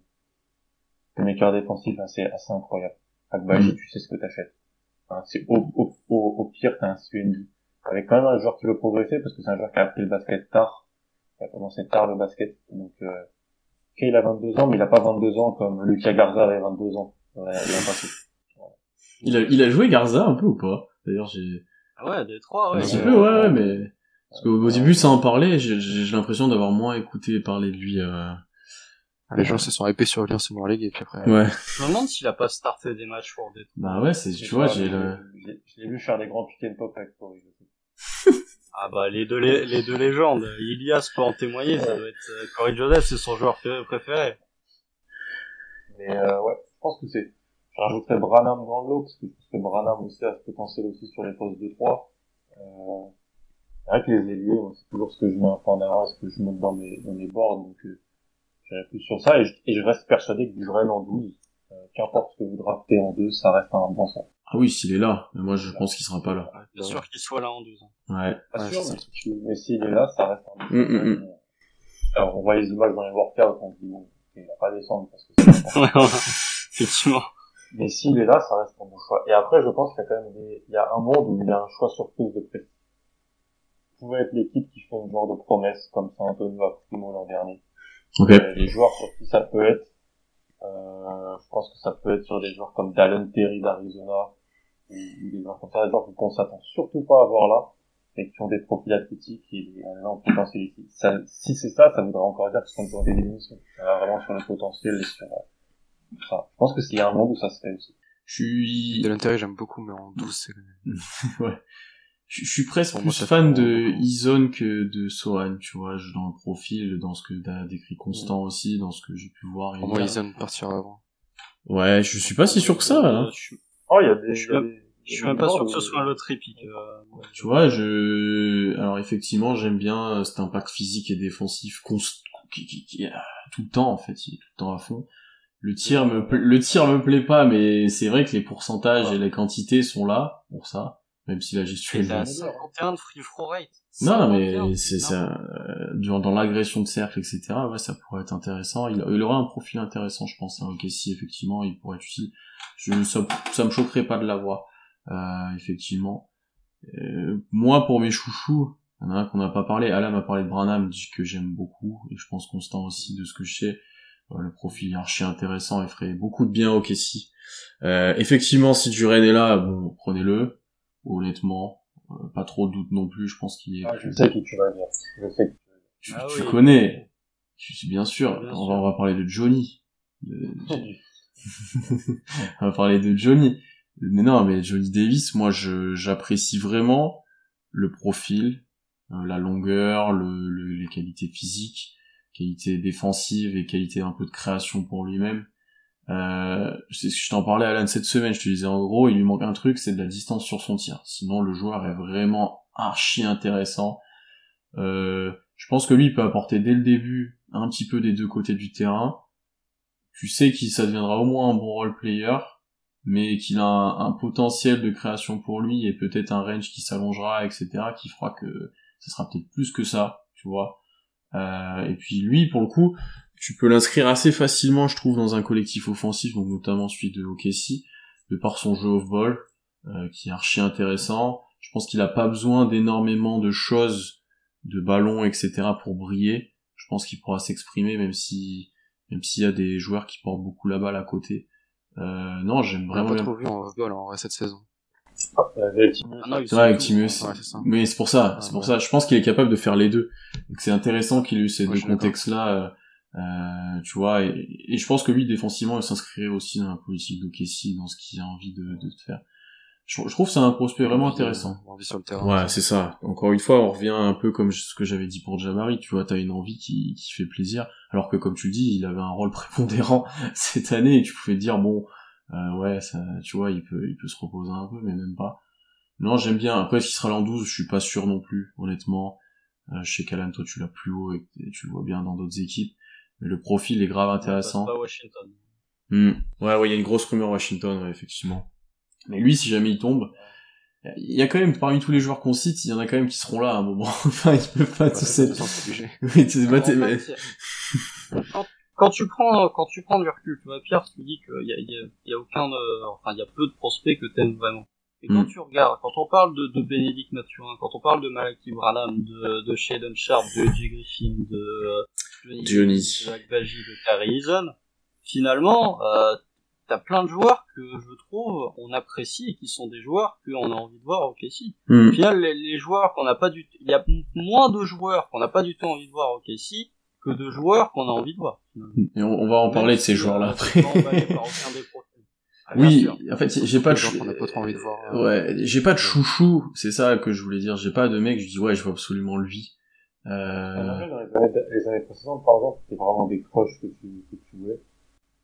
le maker défensif, assez, assez incroyable. Agbaji, Mm. tu sais ce que t'achètes. Hein, c'est au, au, au, au pire, t'as un CND. Avec quand même un joueur qui veut progresser, parce que c'est un joueur qui a appris le basket tard. Il a commencé tard le basket. Donc, euh, il a 22 ans, mais il a pas 22 ans comme Lucas Garza avait 22 ans. Ouais, il a passé. il, a, il a joué Garza un peu ou pas? D'ailleurs j'ai ah ouais des trois un ouais petit ouais. peu ouais, ouais mais parce qu'au au début sans en parler j'ai j'ai l'impression d'avoir moins écouté parler de lui. Euh... Les gens se sont épais sur lui en Summer League et puis après. Ouais. je me demande s'il a pas starté des matchs pour des Bah ouais c'est tu vois j'ai le Je l'ai- je l'ai vu faire des grands pick and pop avec Corey. Ah bah les deux les, les deux légendes, Ilias peut en témoigner, ça doit être euh, Corey Joseph, c'est son joueur pré- préféré. Mais euh, ouais, je pense que c'est... Je rajouterais Branham dans l'eau, parce que je pense que Branham aussi a ce potentiel aussi sur les postes de 3. Euh, c'est vrai que les ailiers, c'est toujours ce que je mets en avant, ce que je monte dans mes, dans mes boards, donc euh, j'irai plus sur ça, et je, et je reste persuadé que du Duren en 12, euh, qu'importe ce que vous draftez en 2, ça reste un bon sens. Ah oui, s'il est là. Mais moi, je pense qu'il sera pas là. Bien sûr qu'il soit là en deux ans. Ouais. Pas Ouais, sûr, mais, si- mais s'il est là, ça reste un Mm, mm, mm. Alors, on voit les images dans les workouts, on se dit, bon, il va pas descendre parce que c'est. Effectivement. Mais s'il est là, ça reste un bon choix. Et après, je pense qu'il y a quand même des, il y a un monde où il y a un choix surprise de prix. pouvait être l'équipe qui fait une genre de promesse, comme San Antonio a Primo l'an dernier. Ok. Euh, les joueurs sur qui ça peut être, euh, je pense que ça peut être sur des joueurs comme Dallin Terry d'Arizona, des des joueurs qu'on s'attend surtout pas à voir là, et qui ont des profils athlétiques et un énorme potentiel ici. Ça, si c'est ça, ça voudrait encore dire qu'ils sont dans des démissions. vraiment sur le potentiel et sur, euh, ça. Je pense que s'il y a un monde où ça se fait aussi. Je suis, De l'intérêt, j'aime beaucoup, mais en 12, c'est... ouais. Je, je suis presque plus fan de. Ison que de Sohan, tu vois, je- dans le profil, dans ce que t'as décrit Constant aussi, dans ce que j'ai pu voir. Pour moi. Ison partira avant. Ouais, je suis pas si sûr que ça, hein. Je suis, Oh, il y a des, Je suis il y a même- des- je suis même pas sûr que ce soit un lot épique. Euh, Tu vois, je, alors effectivement, j'aime bien cet impact physique et défensif const... qui, qui, qui est tout le temps, en fait, il est tout le temps à fond. Le tir me, pla- le tir me plaît pas, mais c'est vrai que les pourcentages et les quantités sont là pour ça, même si la gestion Il est est à bonne. 51 de free throw rate. Non, 51, mais c'est ça, euh, dans, dans l'agression de cercle, etc. Ouais, ça pourrait être intéressant. Il, il aurait un profil intéressant, je pense. Hein. Ok, si effectivement, il pourrait être utile. Je, ça, ça me choquerait pas de l'avoir, euh, effectivement. Euh, moi, pour mes chouchous, il y en a un qu'on n'a pas parlé. Alan m'a parlé de Branham, dit que j'aime beaucoup, et je pense Constant aussi, de ce que je sais. Euh, le profil est archi intéressant et ferait beaucoup de bien au Kessie. Euh, effectivement, si Duren est là, bon, prenez-le. Honnêtement, euh, pas trop de doute non plus. Je pense qu'il est. Ah, je sais qui tu vas dire. Je sais tu. Tu, Ah tu oui. connais. Je suis bien sûr. Bien on, sûr. Va, on va parler de Johnny. De- on va parler de Johnny. Mais non, mais Johnny Davis, moi, je j'apprécie vraiment le profil, euh, la longueur, le, le- les qualités physiques, qualités défensives et qualités un peu de création pour lui-même. Euh, je t'en parlais Alan cette semaine, je te disais en gros, il lui manque un truc, c'est de la distance sur son tir. Sinon, le joueur est vraiment archi intéressant. Euh, je pense que lui il peut apporter dès le début un petit peu des deux côtés du terrain. Tu sais qu'il ça deviendra au moins un bon role player, mais qu'il a un, un potentiel de création pour lui et peut-être un range qui s'allongera, etc., qui fera que ça sera peut-être plus que ça, tu vois. Euh, et puis lui, pour le coup, tu peux l'inscrire assez facilement, je trouve, dans un collectif offensif, donc notamment celui de OKC, de par son jeu off-ball, euh, qui est archi intéressant. Je pense qu'il a pas besoin d'énormément de choses, de ballons, etc., pour briller. Je pense qu'il pourra s'exprimer, même si, même s'il y a des joueurs qui portent beaucoup la balle à côté. Euh, non, j'aime On l'a vraiment pas trop vu en off-ball en vrai cette saison. Euh, avec Timus, Ah non, avec. Timus. Ouais, c'est ça. Mais c'est pour ça, c'est pour ouais. ça. Je pense qu'il est capable de faire les deux. Que c'est intéressant qu'il ait eu ces Ouais, deux contextes-là, euh, tu vois. Et, et je pense que lui, défensivement, il s'inscrirait aussi dans la politique d'Okessi, dans ce qu'il a envie de, de faire. Je, je trouve que c'est un prospect vraiment intéressant. Envie sur le terrain. Ouais, c'est ça. Encore une fois, on revient un peu comme ce que j'avais dit pour Jamari, tu vois, t'as une envie qui, qui fait plaisir, alors que comme tu le dis, il avait un rôle prépondérant cette année, et tu pouvais te dire, bon, euh, ouais, ça, tu vois, il peut, il peut se reposer un peu, mais même pas. Non, j'aime bien. Après, est-ce qu'il sera l'an 12, je suis pas sûr non plus, honnêtement. Euh, je sais qu'Alan, toi, tu l'as plus haut, et tu le vois bien dans d'autres équipes, le profil est grave intéressant. Pas Washington. Hmm. Ouais, ouais, il y a une grosse rumeur Washington, ouais, effectivement. Mais lui, si jamais il tombe, il y a quand même, parmi tous les joueurs qu'on cite, il y en a quand même qui seront là à un moment. enfin, ils peuvent pas Ouais, tous c'est être... Oui, En fait, quand, quand tu prends quand tu prends du recul, tu vois, Pierre, tu dis qu'il y a, il y, a, il y a aucun, euh, enfin, il y a peu de prospects que t'aimes vraiment. Et quand Mm. tu regardes, quand on parle de, de Bénédicte Mathurin, quand on parle de Malaki Branham, de, de Shaden Sharp, de Jay Griffin, de euh, Johnny. de Zach Baji, de Carrie Eason, finalement, euh, t'as plein de joueurs que je trouve on apprécie et qui sont des joueurs qu'on a envie de voir au KC. Hmm. Au final, les, les joueurs qu'on n'a pas du il y a moins de joueurs qu'on n'a pas du tout envie de voir au KC que de joueurs qu'on a envie de voir. finalement. Et on, on va en parler de ces si, joueurs-là euh, après. Oui, sûr. en fait, j'ai pas de chou- qu'on a pas trop envie de voir. euh, Ouais, j'ai pas de chouchou, c'est ça que je voulais dire. J'ai pas de mec, je dis ouais, je veux absolument lui. Euh... dans les années, les années précédentes, par exemple, c'était vraiment des crushs que tu, que tu voulais.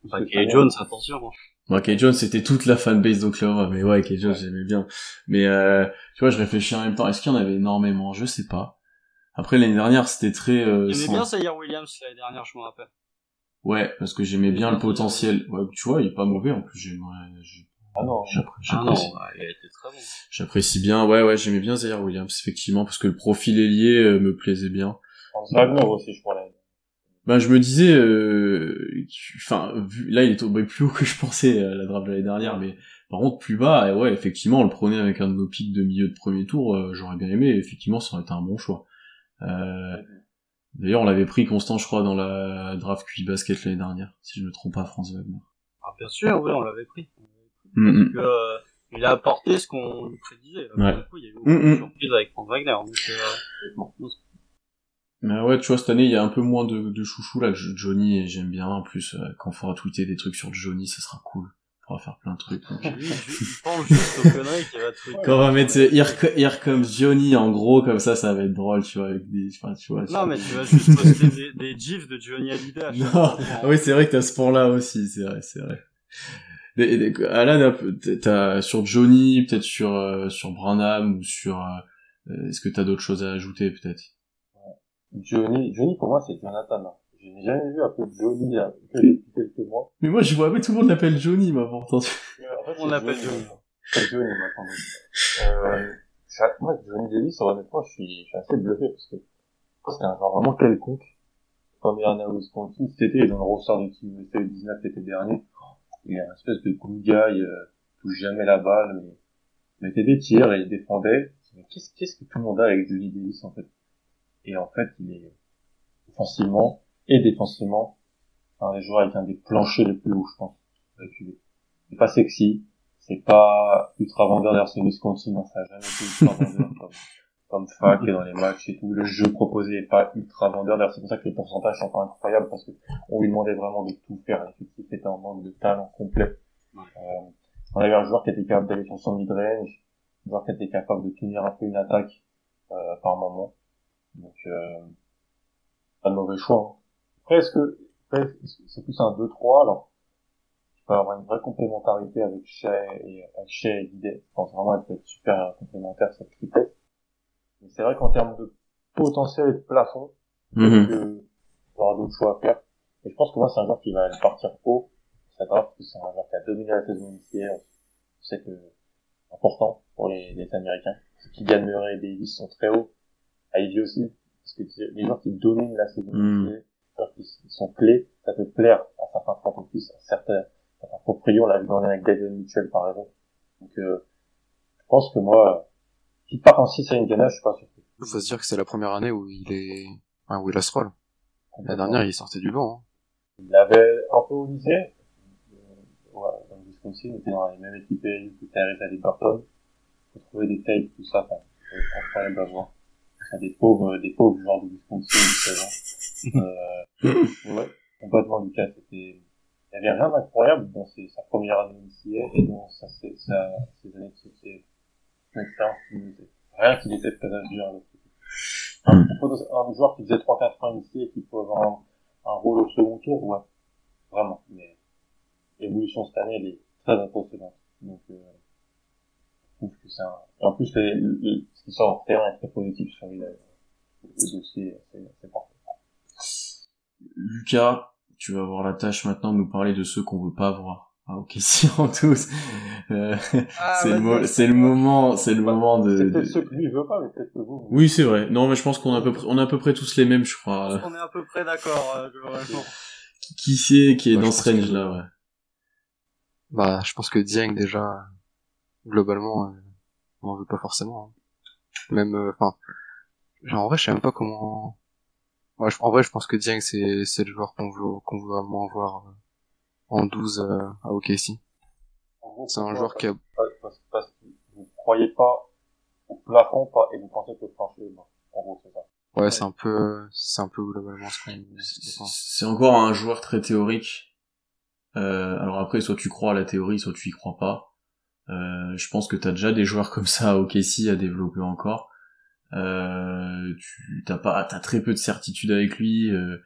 Enfin, que Kay Jones, attention. hein. Moi, Kay Jones, c'était toute la fanbase d'Oklahoma, mais ouais, Kay Jones, j'aimais bien. Mais euh, tu vois, je réfléchis en même temps. Est-ce qu'il y en avait énormément? Je sais pas. Après l'année dernière, c'était très. Euh, J'aimais sans- bien Zaire Williams l'année dernière, je me rappelle. Ouais, parce que j'aimais bien le potentiel. Ouais, tu vois, il est pas mauvais en plus. J'aimerais. j'ai- Ah non. J'appré- Ah J'apprécie. il a été très bon. J'apprécie bien. Ouais, ouais, j'aimais bien Zaire Williams, effectivement, parce que le profil ailier euh, me plaisait bien. Wagner aussi, je crois. Là. Ben, je me disais, euh, enfin, vu- là, il est tombé plus haut que je pensais à la draft de l'année dernière, mais par contre, plus bas, et ouais, effectivement, on le prenait avec un de nos pics de milieu de premier tour, euh, j'aurais bien aimé, effectivement, ça aurait été un bon choix. Euh, D'ailleurs, on l'avait pris constant, je crois, dans la draft QI basket l'année dernière, si je me trompe pas, France Wagner. Ah, bien sûr, oui, on l'avait pris. Mm, mm. Que, euh, il a apporté ce qu'on lui prédisait. Là, Ouais. Coup, il y a eu beaucoup Mm, de mm. surprises avec Frank Wagner. Donc, euh, bon, Mais ouais, tu vois, cette année, il y a un peu moins de, de chouchou, là, que Johnny, et j'aime bien, en plus, euh, quand on fera tweeter des trucs sur Johnny, ça sera cool. On pourra faire plein de trucs. donc. lui, il il pense juste aux conneries qu'il va tweeter. Quand on va mettre Here, Co- Here Comes Johnny en gros comme ça, ça va être drôle, tu vois, avec des, enfin, tu vois. Non, mais tu vas juste poster des, des gifs de Johnny Hallyday Non. fois. Ah oui, c'est vrai que t'as ce point-là aussi, c'est vrai, c'est vrai. Des- des- Alan, t'as sur Johnny, peut-être sur euh, sur Branham ou sur. euh, Est-ce que t'as d'autres choses à ajouter, peut-être? Johnny, Johnny pour moi c'est Jonathan. N'ai jamais vu appeler Johnny il y a que depuis quelques mois. Mais moi, je vois, mais tout le monde l'appelle Johnny, moi, pourtant. En fait, On l'appelle Johnny. C'est Johnny maintenant. Euh, ça- moi, Johnny Davis, honnêtement, je suis, je suis assez bluffé parce que c'est un genre vraiment quelconque. Première année à Wisconsin, cet été, il est dans le ressort de team USA 19 l'été dernier. Il est un espèce de good guy, euh, touche jamais la balle, mais il mettait des tirs et il défendait. Mais qu'est-ce, qu'est-ce que tout le monde a avec Johnny Davis, en fait? Et en fait, il est offensivement et défensivement un des joueurs avec un des planchers les plus hauts, je pense. C'est pas sexy, c'est pas ultra vendeur d'ailleurs c'est Wisconsin, hein, ça a jamais été ultra vendeur comme, comme fac et dans les matchs et tout. Le jeu proposé est pas ultra vendeur d'ailleurs c'est pour ça que les pourcentages sont pas incroyables parce que on lui demandait vraiment de tout faire. L'effectif était en manque de talent complet. Euh, on avait un joueur qui était capable d'aller sur son mid-range, un joueur qui était capable de tenir un peu une attaque euh, par moment. Donc euh, pas de mauvais choix. hein. Après est-ce que après, c'est plus un 2-3 alors il peut avoir une vraie complémentarité avec Shea et avec Shea et Guidet. Je pense vraiment qu'elle peut être super complémentaire cette triplette. Mais c'est vrai qu'en termes de potentiel et de plafond, que il y aura d'autres choix à faire. Et je pense que moi c'est un joueur qui va partir haut ça parce que c'est un joueur qui a dominé la saison initiale. Je sais que c'est important pour les, les Américains. Kylian Murray et Davis sont très hauts. Ivy aussi. Parce que les joueurs qui dominent la saison Mm. Initiale, les joueurs qui s- sont clés, ça peut plaire à certains front office, à certains, certains proprios. On l'a vu dans avec David Mitchell par exemple. Donc euh, je pense que moi, qui part en 6 à Indiana, je suis pas surpris. Il faut se dire que c'est la première année où il est, enfin, où il a ce rôle. La dernière, il sortait du banc. hein. Il l'avait un peu au lycée. Euh, ouais, dans le Wisconsin, il était dans les mêmes équipes AU que Tyrese Haliburton. Faut trouver des tapes, tout ça, enfin, c'est incroyable à voir. Des pauvres, des pauvres joueurs de Wisconsin, du 16 ans. Euh, ouais, complètement du cas, c'était, il y avait rien d'incroyable dans ses, sa première année ici et dans sa, sa, ses années de immunisée. Rien qui n'était présagieux à l'autre côté. Un, un joueur qui faisait 3-4 ans ici et qui peut avoir un, un rôle au second tour, ouais. Vraiment. Mais l'évolution cette année, elle est très impressionnante. Donc, euh, je trouve que c'est un... Et en plus, les, les- ce qui sort en terrain est très positif sur lui. Le dossier, c'est c'est parfait. Lucas, tu vas avoir la tâche maintenant de nous parler de ceux qu'on veut pas voir. Ah, ok, si en tous. Euh, Ah, c'est le, vas-y. mo- c'est le moment, c'est le moment de. C'est de- peut-être ceux que lui veut pas, mais peut-être que vous. Oui, c'est vrai. Non, mais je pense qu'on a à peu près, on a à peu près tous les mêmes, je crois. On est à peu près d'accord, euh. Qui, qui c'est qui est dans ce que- range-là, ouais. Bah, je pense que Dieng, déjà, globalement, euh, on en veut pas forcément. hein. Même, euh, enfin, genre, en vrai, je sais même pas comment... Ouais, je- en vrai, je pense que Dieng, c'est, c'est le joueur qu'on veut, qu'on veut vraiment avoir euh, en 12 euh, à OKC. En gros, C'est un joueur qui a... Parce, parce, parce que vous croyez pas au plafond pas, et vous pensez que le plancher est bas. En gros, c'est ça. Ouais, c'est un peu, c'est un peu globalement ce qu'on. C'est encore un joueur très théorique. Euh, alors après, soit tu crois à la théorie, soit tu y crois pas. Euh, je pense que t'as déjà des joueurs comme ça à OKC à développer encore. Euh, tu t'as pas, t'as très peu de certitude avec lui. euh,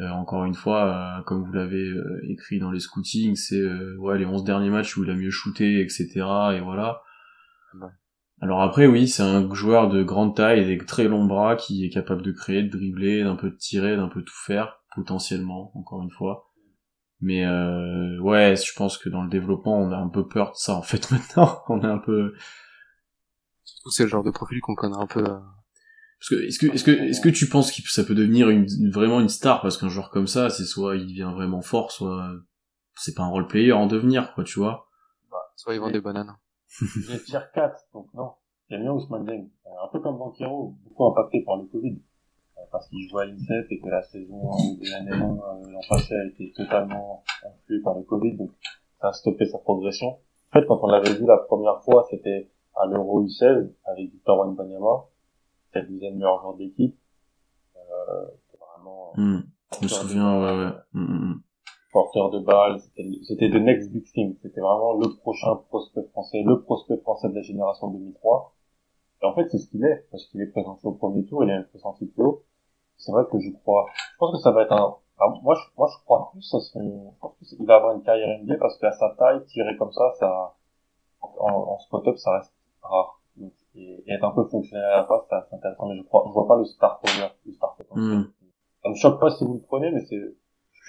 euh, encore une fois, euh, comme vous l'avez euh, écrit dans les scootings, c'est euh, ouais les 11 derniers matchs où il a mieux shooté, etc. Et voilà. Ouais. Alors après, oui, c'est un joueur de grande taille et des très longs bras qui est capable de créer, de dribbler, d'un peu de tirer, d'un peu tout faire, potentiellement, encore une fois. Mais euh, ouais, je pense que dans le développement, on a un peu peur de ça en fait maintenant. On est un peu Surtout c'est le genre de profil qu'on connaît un peu. euh, parce que est-ce que est-ce que est-ce que tu penses que ça peut devenir une, vraiment une star parce qu'un joueur comme ça, c'est soit il devient vraiment fort, soit c'est pas un role player en devenir quoi, tu vois. Soit ils vendent des bananes. J'ai tier 4, donc non. J'aime bien Ousmane Dieng. Euh, Un peu comme Banquero, beaucoup impacté par le Covid. Euh, Parce qu'il joue à l'INSEP et que la saison de l'année 1 l'an passé a été totalement influée par le Covid, donc ça a stoppé sa progression. En fait, quand on l'avait vu la première fois, c'était à l'Euro U16 avec Victor Wembanyama, c'était le deuxième meilleur joueur de l'équipe. Euh, vraiment Hmm. Je me souviens, ouais, ouais. Hmm, hmm, hmm. porteur de balle, c'était the next big thing, c'était vraiment le prochain prospect français, le prospect français de la génération 2003. Et en fait, c'est ce qu'il est, parce qu'il est présenté au premier tour, il est présenté plus haut. C'est vrai que je crois, je pense que ça va être un, enfin, moi, je, moi, je crois plus à son, je pense qu'il va avoir une carrière NBA parce qu'à sa taille, tirer comme ça, ça, en, en spot-up, ça reste rare. Donc, et, et être un peu fonctionnel à la passe, c'est assez intéressant, mais je crois, je vois pas le star power, le star potentiel. Hmm. Ça me choque pas si vous le prenez, mais c'est,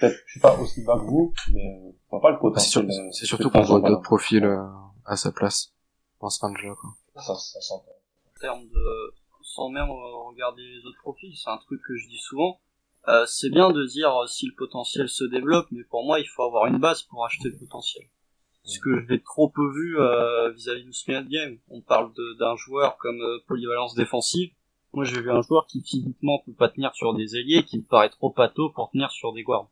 peut-être, je suis pas aussi bas que vous, mais euh, je vois pas le C'est sur- potentiel. euh, c'est surtout que qu'on voit d'autres profils euh, à sa place dans ce range-là. Quoi. Ça, ça s'entend. en termes de sans même regarder les autres profils, c'est un truc que je dis souvent. Euh, c'est bien de dire euh, si le potentiel se développe, mais pour moi, il faut avoir une base pour acheter le potentiel. Ce que je l'ai trop peu vu euh, vis-à-vis du Smith Game. On parle d'un joueur comme euh, polyvalence défensive. Moi, j'ai vu un joueur qui physiquement peut pas tenir sur des ailiers, qui me paraît trop pato pour tenir sur des guards.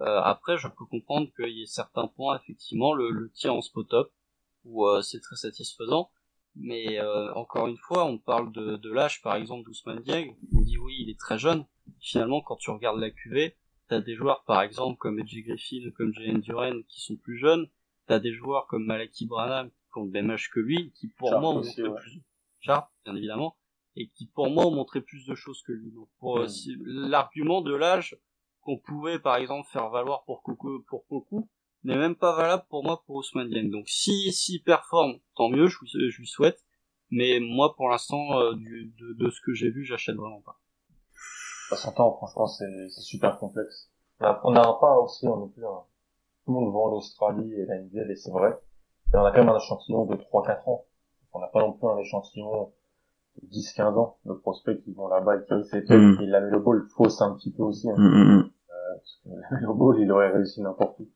Euh, après, je peux comprendre qu'il y ait certains points, effectivement, le, le tir en spot-up, où euh, c'est très satisfaisant. Mais euh, encore une fois, on parle de, de l'âge, par exemple, d'Ousmane Dieng. On dit oui, il est très jeune. Finalement, quand tu regardes la QV, t'as des joueurs, par exemple, comme Edgy Griffin, comme Jalen Duren, qui sont plus jeunes. T'as des joueurs comme Malaki Branham, qui ont le même âge que lui, qui pour Sharp moi ont aussi, montré ouais. plus... Sharp, bien évidemment. Et qui pour moi ont montré plus de choses que lui. Donc, pour, euh, si- l'argument de l'âge qu'on pouvait, par exemple, faire valoir pour Coco, pour Coco, n'est même pas valable pour moi pour Ousmane Dieng. Donc si s'il performe, tant mieux, je, lui- je lui souhaite. Mais moi, pour l'instant, euh, du- de, de ce que j'ai vu, j'achète vraiment pas. Ça s'entend, franchement, c'est c'est super complexe. On a, on a un pas aussi, on est plus un... Tout le monde vend l'Australie et la NBL, et c'est vrai. Mais on a quand même un échantillon de 3-4 ans. On n'a pas non plus un échantillon de 10-15 ans de prospects qui vont là-bas et qui réussissent. Mm. Et la Melo Ball fausse un petit peu aussi. Hein, Hmm, hmm, hmm. parce que la Melo Ball, il aurait réussi n'importe où.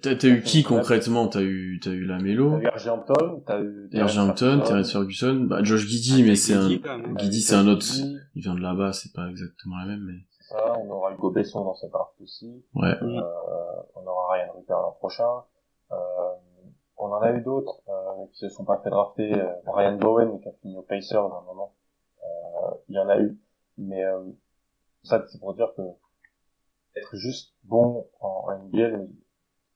T'as t'as eu qui concrètement? T'as eu t'as eu la T'as Mélo, eu. Hampton, t'as eu... Terence Ferguson, bah Josh Giddy, mais c'est un. Guidi, c'est un autre. Il vient de là-bas, c'est pas exactement la même, mais Ça, on aura Hugo Besson dans cette draft aussi. ouais. Euh, on aura Ryan Rupert l'an prochain. Euh, on en a eu d'autres euh, qui se sont pas fait drafter. Euh, Ryan Bowen qui a fini au Pacers à un moment. Euh, il y en a eu. Mais euh, ça, c'est pour dire que être juste bon en, en NBA,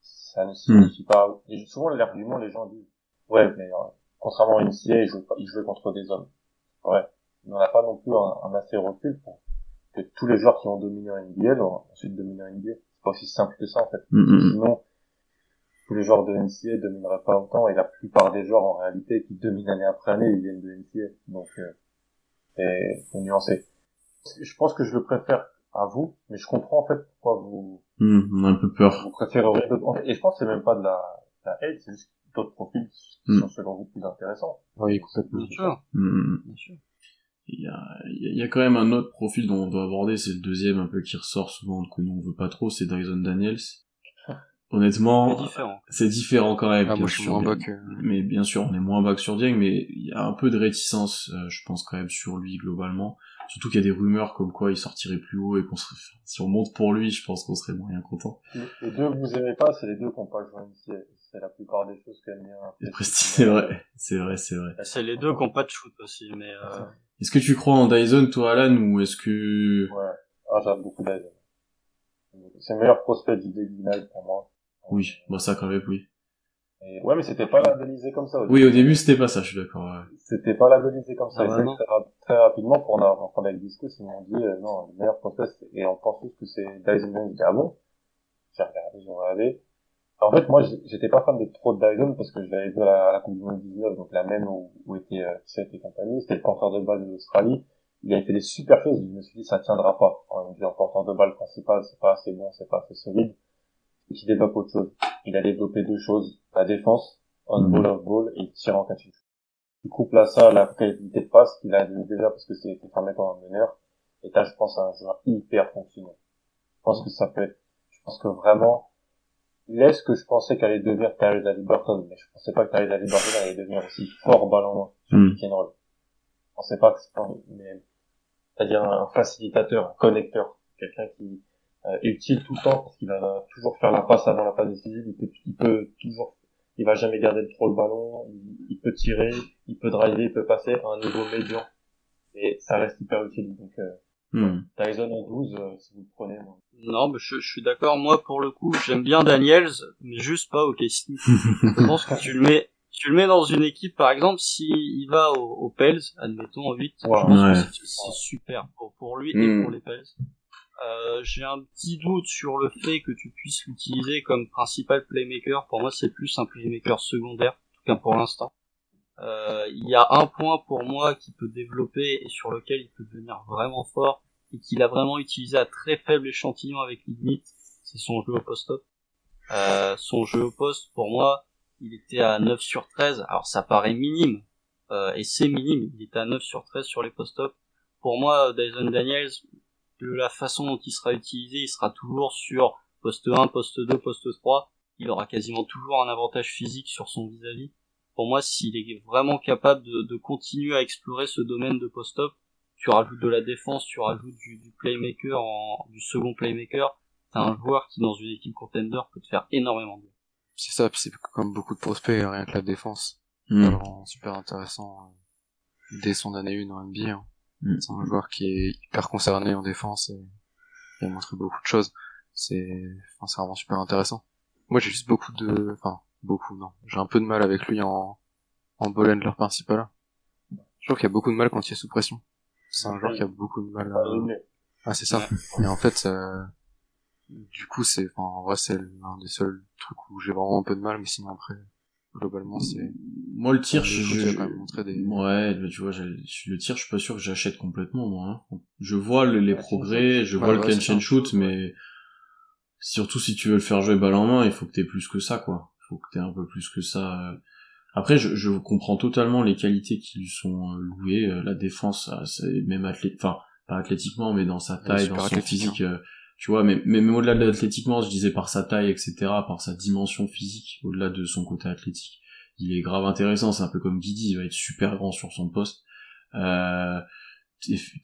ça ne signifie pas... Et souvent, l'argument, les gens disent « Ouais, mais euh, contrairement à NCA, il jouait, pas- il jouait contre des hommes. » Ouais. Mais on n'a pas non plus un, un assez recul pour que tous les joueurs qui ont dominé en NBA ont ensuite dominé en NBA. C'est pas aussi simple que ça, en fait. Hmm, hmm, hmm. Sinon, tous les joueurs de NCA domineraient pas autant et la plupart des joueurs en réalité qui dominent année après année, ils viennent de NCA. Donc, euh, c'est faut nuancer. Je pense que je le préfère à vous, mais je comprends en fait pourquoi vous, Hmm, on a un peu peur. vous fait, Et je pense que c'est même pas de la, de la hate, c'est juste d'autres profils qui Mm. sont selon vous plus intéressants. Oui, complètement. Bien sûr, bien sûr. Il y a, il y a quand même un autre profil dont on doit aborder, c'est le deuxième un peu qui ressort souvent, que nous on veut pas trop, c'est Dyson Daniels. C'est Honnêtement, différent. c'est différent quand même. Ah, bien moi, je suis sûr, moins bas que... Mais bien sûr, on est moins bas que sur Dieng, mais il y a un peu de réticence, euh, je pense quand même sur lui globalement. Surtout qu'il y a des rumeurs comme quoi il sortirait plus haut et qu'on serait, si on monte pour lui, je pense qu'on serait moyen content. Les deux que vous aimez pas, c'est les deux qui n'ont pas joué NCA. C'est la plupart des choses qu'aime bien. C'est vrai, c'est vrai, c'est vrai. C'est les deux qui ont pas de shoot aussi, mais euh, Est-ce que tu crois en Dyson, toi, Alan, ou est-ce que... Ouais. Ah, j'aime beaucoup Dyson. C'est le meilleur prospect du Daily Night pour moi. Oui, bon ça quand même, oui. Et ouais, mais c'était pas labellisé comme ça. Oui, au début c'était pas ça, je suis d'accord. ouais. C'était pas labellisé comme ça. Ah Et très, ra- très rapidement, pour en avoir parlé avec Discus, ils m'ont dit, euh, non, le meilleur prospect, c'est- et on pense tous que c'est Dyson Young. J'ai dit, ah bon? J'ai regardé, j'ai regardé. En fait, moi, j'étais pas fan de trop de Dyson parce que je l'avais vu à la, à la Coupe du Monde 19, donc la même où, où était euh, Seth et compagnie. C'était le porteur de balle de l'Australie. Il avait fait des super choses. Je me suis dit, ça tiendra pas. En, en porteur de balle principal, c'est pas assez bon, c'est pas assez solide. qui développe autre chose. Il a développé deux choses. La défense, on ball, off ball, et il tire en catch. Tu couples à ça la qualité de passe qu'il a déjà parce que c'est fermé comme un meneur. Et là, je pense un joueur hyper fonctionnel. Je pense que ça peut être, je pense que vraiment, ce que je pensais qu'allait devenir Tyrese Halliburton, mais je pensais pas que Tyrese Halliburton allait devenir aussi fort ballon sur Mm. pick and roll. Je pensais pas que c'est pas, mais, c'est-à-dire un facilitateur, un connecteur, quelqu'un qui euh, est utile tout le temps parce qu'il va toujours faire la passe avant la passe décisive, il peut, il peut toujours, il va jamais garder trop le ballon, il, il peut tirer, il peut driver, il peut passer à un niveau médian. Et ça reste hyper utile. Donc, euh, Hmm. Tyson en 12, euh, si vous le prenez, moi. Non, mais je, je suis d'accord. Moi, pour le coup, j'aime bien Daniels, mais juste pas au je pense que tu le mets, tu le mets dans une équipe, par exemple, s'il il va au, au Pels, admettons en 8, Ouais. je pense Ouais. que c'est- c'est super pour, pour lui Mm. et pour les Pels. Euh, j'ai un petit doute sur le fait que tu puisses l'utiliser comme principal playmaker. Pour moi, c'est plus un playmaker secondaire, en tout cas pour l'instant. Euh, il y a un point pour moi qui peut développer et sur lequel il peut devenir vraiment fort et qu'il a vraiment utilisé à très faible échantillon avec Ignite, c'est son jeu au post-up. Euh, son jeu au poste, pour moi, il était à 9 sur 13. Alors ça paraît minime, euh, et c'est minime, il était à 9 sur 13 sur les post-up. Pour moi, Dyson Daniels, de la façon dont il sera utilisé, il sera toujours sur poste 1, poste 2, poste 3. Il aura quasiment toujours un avantage physique sur son vis-à-vis. Pour moi, s'il est vraiment capable de, de continuer à explorer ce domaine de post-up, tu rajoutes de la défense, tu rajoutes du, du playmaker, en, du second playmaker, t'as un joueur qui dans une équipe contender peut te faire énormément de bien. C'est ça, puis c'est comme beaucoup de prospects, rien que la défense. Ça le rend super intéressant euh, dès son année 1 en NBA. hein. Mm. C'est un joueur qui est hyper concerné en défense et qui a montré beaucoup de choses. C'est, enfin, c'est vraiment super intéressant. Moi, j'ai juste beaucoup de, enfin, beaucoup, non. J'ai un peu de mal avec lui en, en ball handler principal. Je trouve qu'il y a beaucoup de mal quand il est sous pression. C'est un joueur qui a beaucoup de mal à... Ah, c'est ça. Et en fait, euh, du coup, c'est, enfin, en vrai, c'est l'un des seuls trucs où j'ai vraiment un peu de mal, mais sinon après, globalement, c'est, Moi, le tir, je, quand même montré des- ouais, mais tu vois, le tir, je suis pas sûr que j'achète complètement, moi. hein. Je vois le- les Ouais, progrès, je Ouais, vois le catch and shoot, mais surtout si tu veux le faire jouer balle en main, il faut que t'aies plus que ça, quoi. Faut que t'aies un peu plus que ça. euh. Après, je, je comprends totalement les qualités qui lui sont euh, louées, euh, la défense, c'est même athlète, enfin, pas athlétiquement, mais dans sa taille, dans son physique, euh, tu vois, mais, mais, mais au-delà de l'athlétiquement, je disais par sa taille, etc., par sa dimension physique, au-delà de son côté athlétique, il est grave intéressant, c'est un peu comme Guidi, il va être super grand sur son poste. Euh,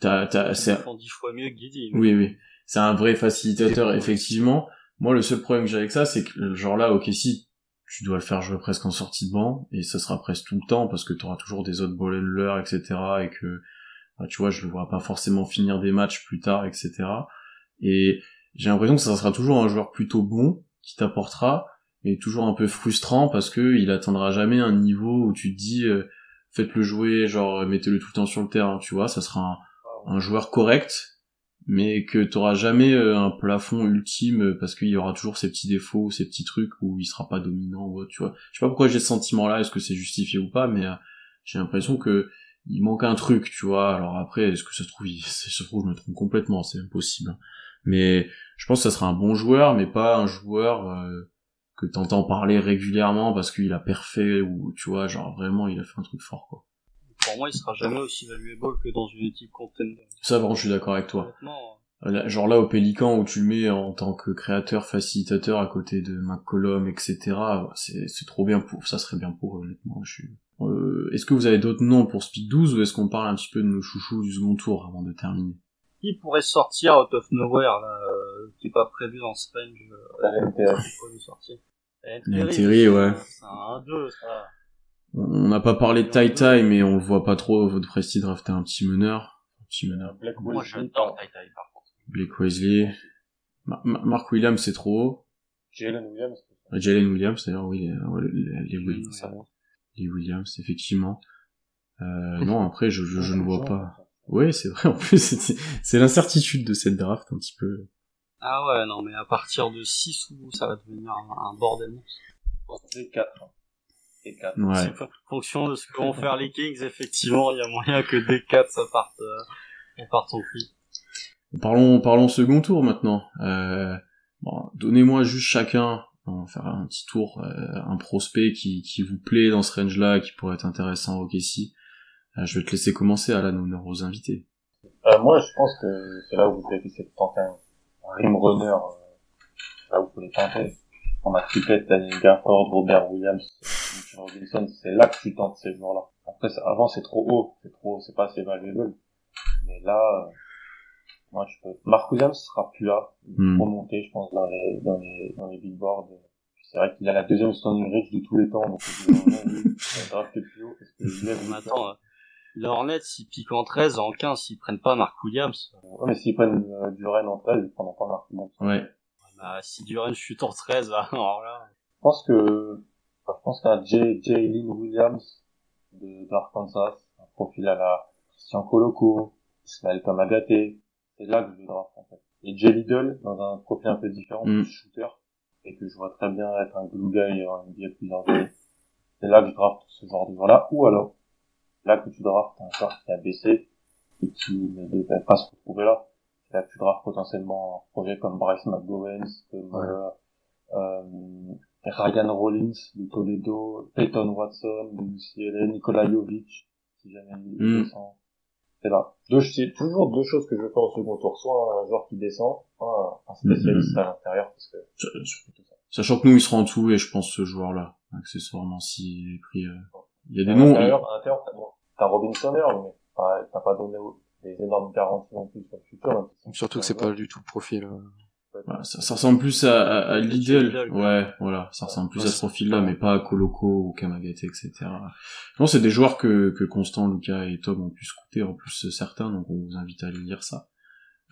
t'as, t'as, c'est, dix fois mieux que Guidi. oui, oui. C'est un vrai facilitateur, effectivement. Moi, le seul problème que j'ai avec ça, c'est que, genre là, ok, si, tu dois le faire jouer presque en sortie de banc, et ça sera presque tout le temps, parce que tu auras toujours des autres ball handlers, etc., et que, bah, tu vois, je le vois pas forcément finir des matchs plus tard, etc. Et j'ai l'impression que ça sera toujours un joueur plutôt bon, qui t'apportera, mais toujours un peu frustrant, parce que il atteindra jamais un niveau où tu te dis, euh, faites-le jouer, genre, mettez-le tout le temps sur le terrain, tu vois, ça sera un joueur correct, mais que t'auras jamais euh, un plafond ultime euh, parce qu'il y aura toujours ces petits défauts, ces petits trucs où il sera pas dominant ou autre, tu vois. Je sais pas pourquoi j'ai ce sentiment-là, est-ce que c'est justifié ou pas, mais euh, j'ai l'impression que il manque un truc, tu vois. Alors après, est-ce que ça se trouve, ça se trouve, je me trompe complètement, c'est impossible. hein. Mais je pense que ça sera un bon joueur, mais pas un joueur que t'entends parler régulièrement parce qu'il a parfait ou tu vois, genre vraiment, il a fait un truc fort, quoi. Pour moi, il sera jamais aussi valuable que dans une équipe contender. Ça, bon, je suis d'accord avec toi. Là, Genre là au Pélican où tu le mets en tant que créateur, facilitateur à côté de McCollum, etc. C'est trop bien pour ça serait bien pour honnêtement. Je suis. Euh, est-ce que vous avez d'autres noms pour Speed 12 ou est-ce qu'on parle un petit peu de nos chouchous du second tour avant de terminer? Qui pourrait sortir out of nowhere, là, euh, qui est pas prévu dans ce range, euh, NTR, NTR, ouais. C'est un 1-2, ça. On n'a pas parlé de Tai Tai, mais on le voit pas trop. Votre Presti drafter un petit meneur, un petit meneur. Black Moi, j'adore Tai Tai, par contre. Blake Wesley, Ma- Ma- Mark Williams c'est trop haut. Jalen Williams. Jalen Williams d'ailleurs, oui, les, les, les, Will- ça ouais. les Williams effectivement. Euh, non après je, je, je ne vois pas. Oui, c'est vrai, en plus, c'est c'est l'incertitude de cette draft, un petit peu. Ah ouais, non, mais à partir de 6 ou ça va devenir un, un bordel. D4. D4. Ouais. En fonction de ce que vont faire les Kings, effectivement, il y a moyen que D4 ça parte, euh, ça parte en couille. Parlons, parlons second tour maintenant. Euh, Bon, donnez-moi juste chacun, on va faire un petit tour, euh, un prospect qui, qui vous plaît dans ce range-là, qui pourrait être intéressant au KC. Euh, je vais te laisser commencer, à honneur aux invités. Euh, moi, je pense que c'est là où vous devez essayer de tenter un, un rim runner, euh, là où vous pouvez tenter. On a Cricket, Daniel Gafford, Robert Williams, Mitchell Robinson, c'est là que tu tentes ces joueurs-là. Après, avant, c'est trop haut, c'est trop, c'est pas assez valuable. Mais là, euh, moi, je peux. Mark Williams sera plus là. Il est Hmm. trop monté, je pense, dans les, dans les, dans les billboards. C'est vrai qu'il a la deuxième standing rate de tous les temps, donc drafté plus haut, parce que il lève attends, euh, les Hornets, s'ils piquent en 13, en 15, s'ils prennent pas Mark Williams, Ouais, mais s'ils prennent euh, du Rennes en 13, ils prendront pas Mark Williams. Ouais. Bah, si Duran chute en 13, alors là, Je pense que, enfin, je pense qu'un Jay, Jalen Williams de, d'Arkansas, un profil à la Christian Coloco, Ismaël Kamagaté, c'est là que je le draft, en fait. Et Jay Liddle, dans un profil un peu différent, Mm. plus shooter, et que je vois très bien être un glue guy en NBA plusieurs années. C'est là que je draft ce genre de joueur-là, ou alors, là que tu draftes un joueur qui a baissé, et qui ne devait pas se retrouver là. Là tu draftes potentiellement un projet comme Bryce McGowens, comme, Ouais. euh, euh, Ryan Rollins de Toledo, Peyton Watson de UCLA, Nikola Jovic, si jamais il Mm. descend. C'est là. Deux, c'est toujours deux choses que je veux faire au second tour. Soit un joueur qui descend, soit un spécialiste à l'intérieur, parce que ça. Sachant que nous, il sera en tout, et je pense ce joueur-là, accessoirement, s'il est pris... euh, Il y a des À noms... l'intérieur, à l'intérieur, t'as, bon, t'as Robinson Earl, mais t'as, t'as pas donné des énormes garanties non plus sur le futur. si Surtout que c'est pas du tout le profil. euh, Voilà, ça, ça ressemble plus à, à, à quoi. Ouais, voilà, ça ressemble plus Ouais, à ce profil-là, mais pas à Coloco ou Kamagaté, etc. Non, c'est des joueurs que, que Constant, Lucas et Tom ont pu scouter, en plus certains, donc on vous invite à aller lire ça.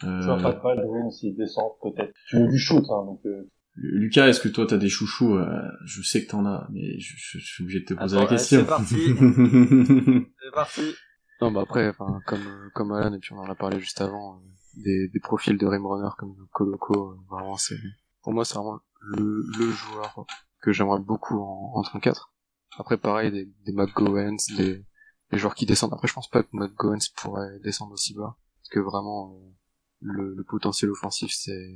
Euh, Tu vois, pas s'il descend, peut-être. Tu veux du shoot, hein, donc, euh, Lucas, est-ce que toi t'as des chouchous Euh, Je sais que t'en as, mais je, je- je suis obligé de te poser Attends, la question. ouais, c'est parti. c'est parti. Non, bah après, enfin, comme euh, comme Alan et puis on en a parlé juste avant, euh, des, des profils de rim runner comme Coloco, euh, vraiment c'est, pour moi c'est vraiment le, le joueur que j'aimerais beaucoup en, en 34. Après pareil, des, des McGowens, des, des joueurs qui descendent. Après je pense pas que McGowens pourrait descendre aussi bas, parce que vraiment euh, le, le potentiel offensif c'est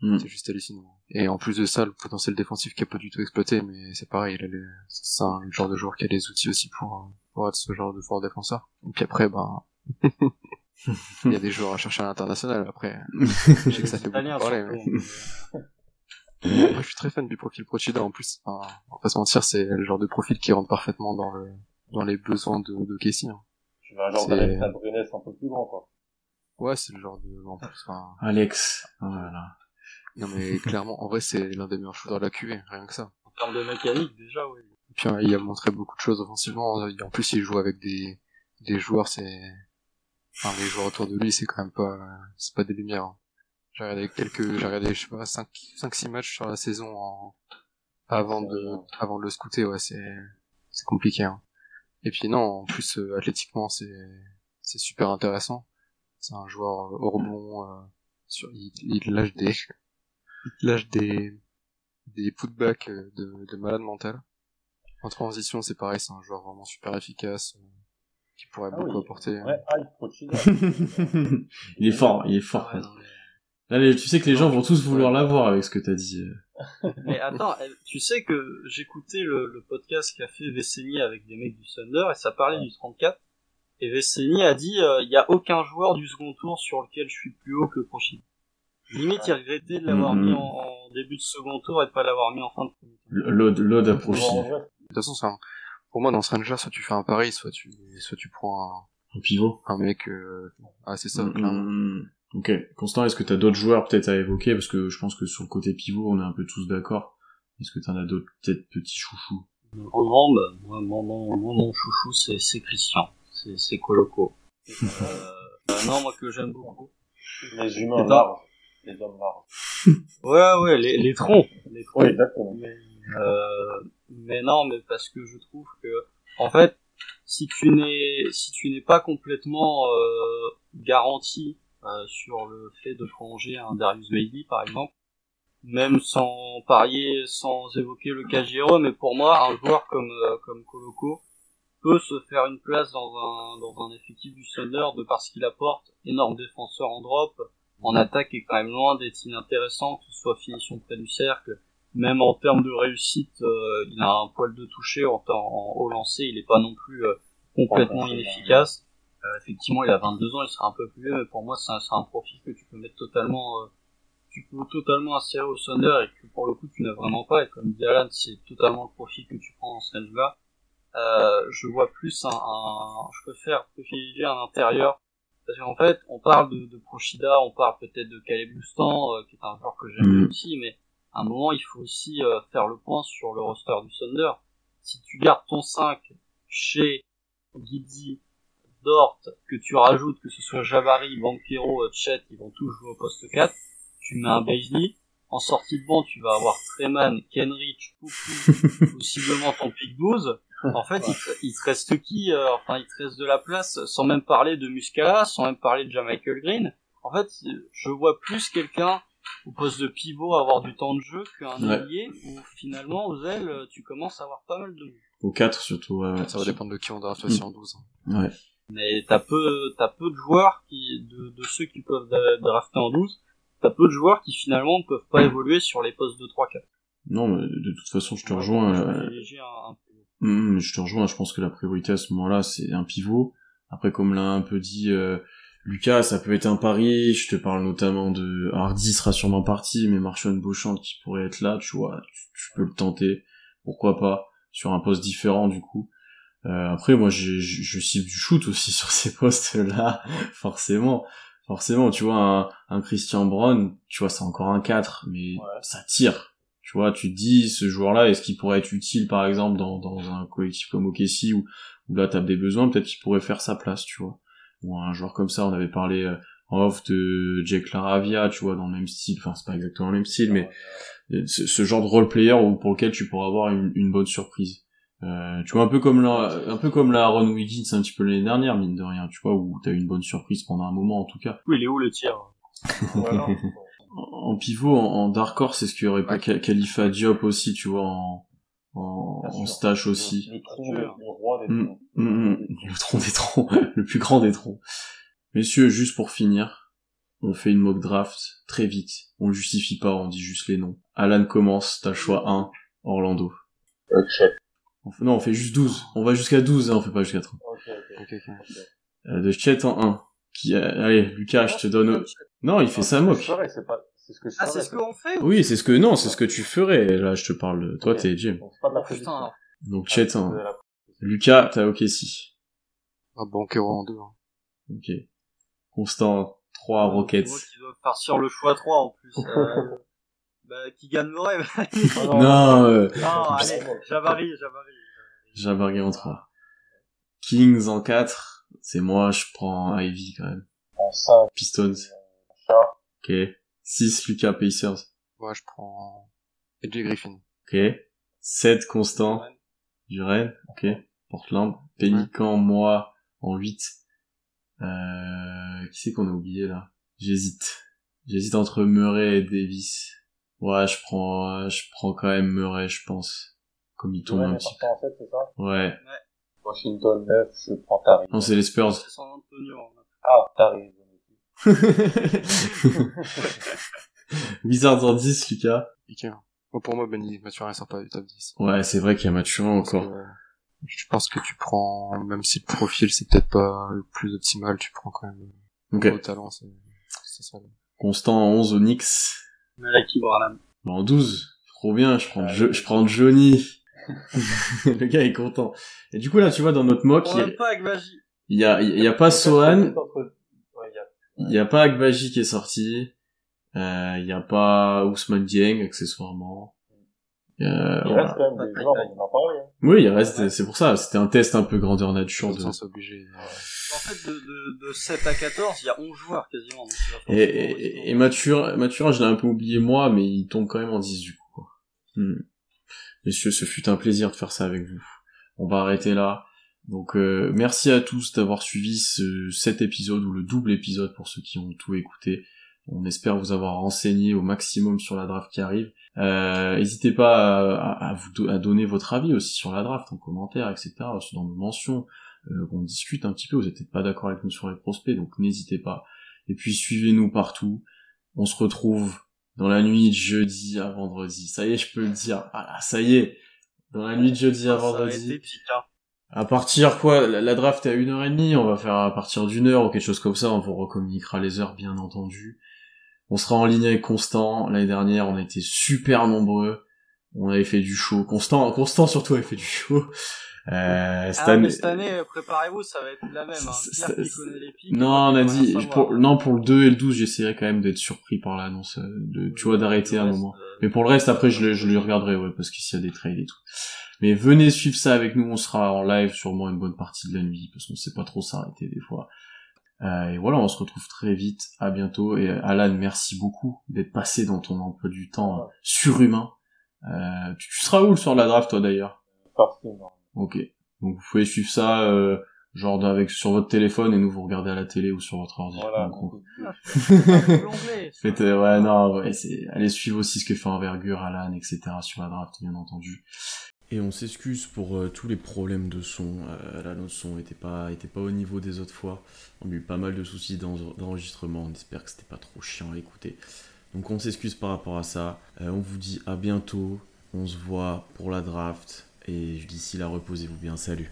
Hmm. c'est juste hallucinant. Et en plus de ça, le potentiel défensif qui est pas du tout exploité, mais c'est pareil, il a les- c'est un genre de joueur qui a les outils aussi pour, euh, pour être ce genre de fort défenseur. Et puis après, ben, il y a des joueurs à chercher à l'international, après. Je sais que ça fait beaucoup parler, mais... Moi, je suis très fan du profil Procida, en plus. Enfin, on va pas se mentir, c'est le genre de profil qui rentre parfaitement dans le, dans les besoins de, de Casey. hein. tu veux un genre d'Alex Abrines un peu plus grand, quoi. Ouais, c'est le genre de, en plus, enfin, Alex, voilà. non mais clairement, en vrai, c'est l'un des meilleurs shooters de la QV, rien que ça. En termes de mécanique, déjà, oui. Et puis il a montré beaucoup de choses offensivement. En plus, il joue avec des, des joueurs, c'est, enfin, les joueurs autour de lui, c'est quand même pas, c'est pas des lumières. hein. J'ai regardé quelques, j'ai regardé, je sais pas, 5, 5, 6 matchs sur la saison en, avant de, avant de le scouter, ouais, c'est, c'est compliqué, hein. Et puis non, en plus, euh, athlétiquement, c'est, c'est super intéressant. C'est un joueur euh, au euh, sur, il, il lâche des, il lâche des, des putbacks euh, de, de malade mental. En transition, c'est pareil, c'est un joueur vraiment super efficace, euh, qui pourrait Ah beaucoup oui, apporter. Ouais, hype Procida. il est fort, il est fort. Ouais, non, mais- Là, les- tu sais que les gens vont tous vouloir l'avoir avec ce que t'as dit. euh. Mais attends, tu sais que j'écoutais le, le podcast qu'a fait Veceni avec des mecs du Thunder et ça parlait du 34. Et Veceni a dit il y a aucun joueur du second tour sur lequel je suis plus haut que Prochid. Limite, il regrettait de l'avoir Mhm. mis en, en début de second tour et de pas l'avoir mis en fin de premier tour. L'ode, à Bon, De toute façon, un- pour moi, dans ce range-là, soit tu fais un pari, soit tu, soit tu prends Un pivot. un, un mec, euh... ah, c'est ça, Mm, clairement. mm, Ok. Constant, est-ce que t'as d'autres joueurs peut-être à évoquer? Parce que je pense que sur le côté pivot, on est un peu tous d'accord. Est-ce que t'en as d'autres peut-être petits chouchous? En grand, bah, moi, mon, mon, mon, mon chouchou, c'est, c'est Christian. C'est, Coloco. Euh, bah, non, moi que j'aime beaucoup. les humains Non. Les hommes. Ouais, ouais, les, les troncs. Les troncs. Oui, exactement. Mais, euh, mais non, mais parce que je trouve que, en fait, si tu n'es, si tu n'es pas complètement euh, garanti euh, sur le fait de prolonger un Darius Bailey, par exemple, même sans parier, sans évoquer le cas Giro, mais pour moi, un joueur comme euh, comme Coloco peut se faire une place dans un dans un effectif du Thunder de parce qu'il apporte énorme défenseur en drop, en attaque est quand même loin d'être inintéressant, que ce soit finition près du cercle, même en termes de réussite, euh, il a un poil de toucher en, en, au lancer, il est pas non plus euh, complètement inefficace. Euh, effectivement, il a 22 ans, il sera un peu plus vieux, mais pour moi, c'est un, un, profil que tu peux mettre totalement, euh, tu peux totalement insérer au Thunder et que pour le coup, tu n'as vraiment pas. Et comme dit Alan, c'est totalement le profil que tu prends dans ce range-là. Euh, je vois plus un, un, je préfère privilégier un intérieur parce qu'en fait, on parle de, de Prochida, on parle peut-être de Caleb Lustan, euh, qui est un joueur que j'aime bien aussi, mais à un moment, il faut aussi euh, faire le point sur le roster du Thunder. Si tu gardes ton 5 chez Guidi, Dort, que tu rajoutes, que ce soit Jabari, Banquero, Chet, ils vont tous jouer au poste 4, tu mets un Beasley, en sortie de banc, tu vas avoir Treman, Kenrich, Poukou, possiblement ton pick 12. En fait, il, te, il, te reste qui euh, Enfin, il te reste de la place, sans même parler de Muscala, sans même parler de Jamichael Green. En fait, je vois plus quelqu'un au poste de pivot avoir du temps de jeu qu'un ouais. allié où finalement aux ailes tu commences à avoir pas mal de jeu. Au 4 surtout. Ça va dépendre de qui on draft aussi mmh. en 12. Ouais. Mais t'as peu, t'as peu de joueurs qui, de, de ceux qui peuvent drafter en 12, t'as peu de joueurs qui finalement ne peuvent pas évoluer sur les postes de 3-4. Non, mais de toute façon, je te rejoins. Euh... Un, un mmh, je te rejoins. Je pense que la priorité à ce moment-là, c'est un pivot. Après, comme l'a un peu dit euh, Lucas, ça peut être un pari. Je te parle notamment de Hardy sera sûrement parti, mais Marchand Beauchamp qui pourrait être là, tu vois, tu, tu, peux le tenter. Pourquoi pas? Sur un poste différent du coup. Euh, après, moi, je, je, je cible du shoot aussi sur ces postes-là, forcément forcément, tu vois, un, un, Christian Brown, tu vois, c'est encore un 4, mais ouais. ça tire. Tu vois, tu te dis, ce joueur-là, est-ce qu'il pourrait être utile, par exemple, dans, dans un collectif comme OKC, où, où là, t'as des besoins, peut-être qu'il pourrait faire sa place, tu vois. Ou un joueur comme ça, on avait parlé euh, en off de Jake Laravia, tu vois, dans le même style, enfin, c'est pas exactement le même style, mais ce, ce genre de role-player pour lequel tu pourrais avoir une, une bonne surprise. Euh, tu vois un peu comme la, un peu comme la Aaron Wiggins un petit peu l'année dernière mine de rien tu vois où t'as eu une bonne surprise pendant un moment en tout cas. Oui il est où le tir voilà. en pivot en, en dark horse est-ce qu'il y aurait pas ouais. Khalifa Diop aussi tu vois en en, en stash aussi. Le, tronc, le, roi des mmh, le tronc des troncs le plus grand des troncs messieurs juste pour finir on fait une mock draft très vite on le justifie pas on dit juste les noms Alan commence t'as le choix 1 Orlando okay. Non, on fait juste 12. On va jusqu'à 12, hein, on fait pas jusqu'à 30. Okay, okay. Okay, euh, de Chet en 1. Qui, euh, allez, Lucas, je te donne... Non, il fait sa moque. C'est pas... C'est ce que je ah, c'est ce qu'on fait Oui, c'est ce que... Non, c'est ce que tu ferais. Là, je te parle de... Toi, t'es Jim. Bon, c'est pas de la prédiction. Donc, Chet en 1. Lucas, t'as OK si. Ah, Banquero en 2. Hein. Ok. Constant, 3 Rockets. Qui doit partir le choix 3 en plus. euh... Bah, qui gagne le rêve. non, non, euh... non, allez, Jabari, Jabari. Jabari en 3. Kings en 4. C'est moi, je prends Ivy quand même. En 5. Pistons. Ok. 6 Lucas Pacers. Moi, je prends AJ Griffin. Ok. 7 Constant. Duren. Ok. Portland. Pélican, ouais. moi, en 8. Euh, qui c'est qu'on a oublié là? J'hésite. J'hésite entre Murray et Davis. Ouais, je prends, je prends quand même Murray, je pense. Comme il tombe ouais, un petit peu. En fait, c'est ça ouais. ouais. Washington 9, je prends Tari. Non, c'est les Spurs. C'est San Antonio. Ah, Tari. Wizards en 10, Lucas. Okay. Bon, pour moi, Benny Mathurin sort pas du top 10. Ouais, c'est vrai qu'il y a Mathurin encore. Que, je pense que tu prends, même si le profil c'est peut-être pas le plus optimal, tu prends quand même okay. le talent, c'est ça. Constant en 11 Onyx. Malaki Branham. En 12, trop bien, je prends, je, je prends Johnny. le gars est content. Et du coup là, tu vois dans notre mock, il y a pas. Il y a, il y a pas Sohan. Il y a pas Agbaji qui est sorti. Euh, il y a pas Ousmane Dieng accessoirement. Euh, il voilà. reste quand même des joueurs, on en parlait. Hein. Oui, il reste, c'est pour ça, c'était un test un peu grandeur nature. De... Sens obligé. En fait, de, de, de 7 à 14, il y a 11 joueurs quasiment. Donc et, et, et Mathurin, Mathurin, je l'ai un peu oublié moi, mais il tombe quand même en 10 du coup. Quoi. Hmm. Messieurs, ce fut un plaisir de faire ça avec vous. On va arrêter là. Donc euh, merci à tous d'avoir suivi ce, cet épisode ou le double épisode pour ceux qui ont tout écouté. On espère vous avoir renseigné au maximum sur la draft qui arrive. N'hésitez euh, pas à, à, vous à donner votre avis aussi sur la draft en commentaire, etc. Dans nos mentions, euh, qu'on discute un petit peu. Vous n'êtes peut-être pas d'accord avec nous sur les prospects, donc n'hésitez pas. Et puis suivez-nous partout. On se retrouve dans la nuit de jeudi à vendredi. Ça y est, je peux le dire. Ah ça y est. Dans la nuit de jeudi à vendredi. À partir quoi la, la draft est à une heure et demie, on va faire à partir d'une heure ou quelque chose comme ça, on vous recommuniquera les heures bien entendu. On sera en ligne avec Constant. L'année dernière, on était super nombreux. On avait fait du show. Constant, Constant surtout avait fait du show. Euh, cette Ah, année- mais cette année, préparez-vous, ça va être la même. Hein. C'est- Pierre qui c'est- connaît les pics, Non, il on a dit, pour, non, pour le 2 et le 12, j'essaierai quand même d'être surpris par l'annonce, euh, de, tu vois, d'arrêter un reste, moment. euh, Mais pour le reste, après, je le, je le regarderai, ouais, parce qu'il y a des trades et tout. Mais venez suivre ça avec nous, on sera en live sûrement une bonne partie de la nuit, parce qu'on sait pas trop s'arrêter des fois. Euh, et voilà, on se retrouve très vite, à bientôt. Et euh, Alan, merci beaucoup d'être passé dans ton emploi du temps euh, surhumain. Euh, tu, tu seras où le soir de la draft, toi, d'ailleurs? Non. Ok. Donc vous pouvez suivre ça, euh, genre avec sur votre téléphone, et nous vous regardez à la télé ou sur votre ordi. Voilà. en gros. l'onglet. Faites, euh, ouais, non, ouais, c'est, allez suivre aussi ce que fait Envergure, Alan, etc. sur la draft, bien entendu. Et on s'excuse pour euh, tous les problèmes de son. Euh, là, notre son était pas, au niveau des autres fois. On a eu pas mal de soucis d'en- d'enregistrement. On espère que c'était pas trop chiant à écouter. Donc on s'excuse par rapport à ça. Euh, on vous dit à bientôt. On se voit pour la draft. Et d'ici là, reposez-vous bien. Salut.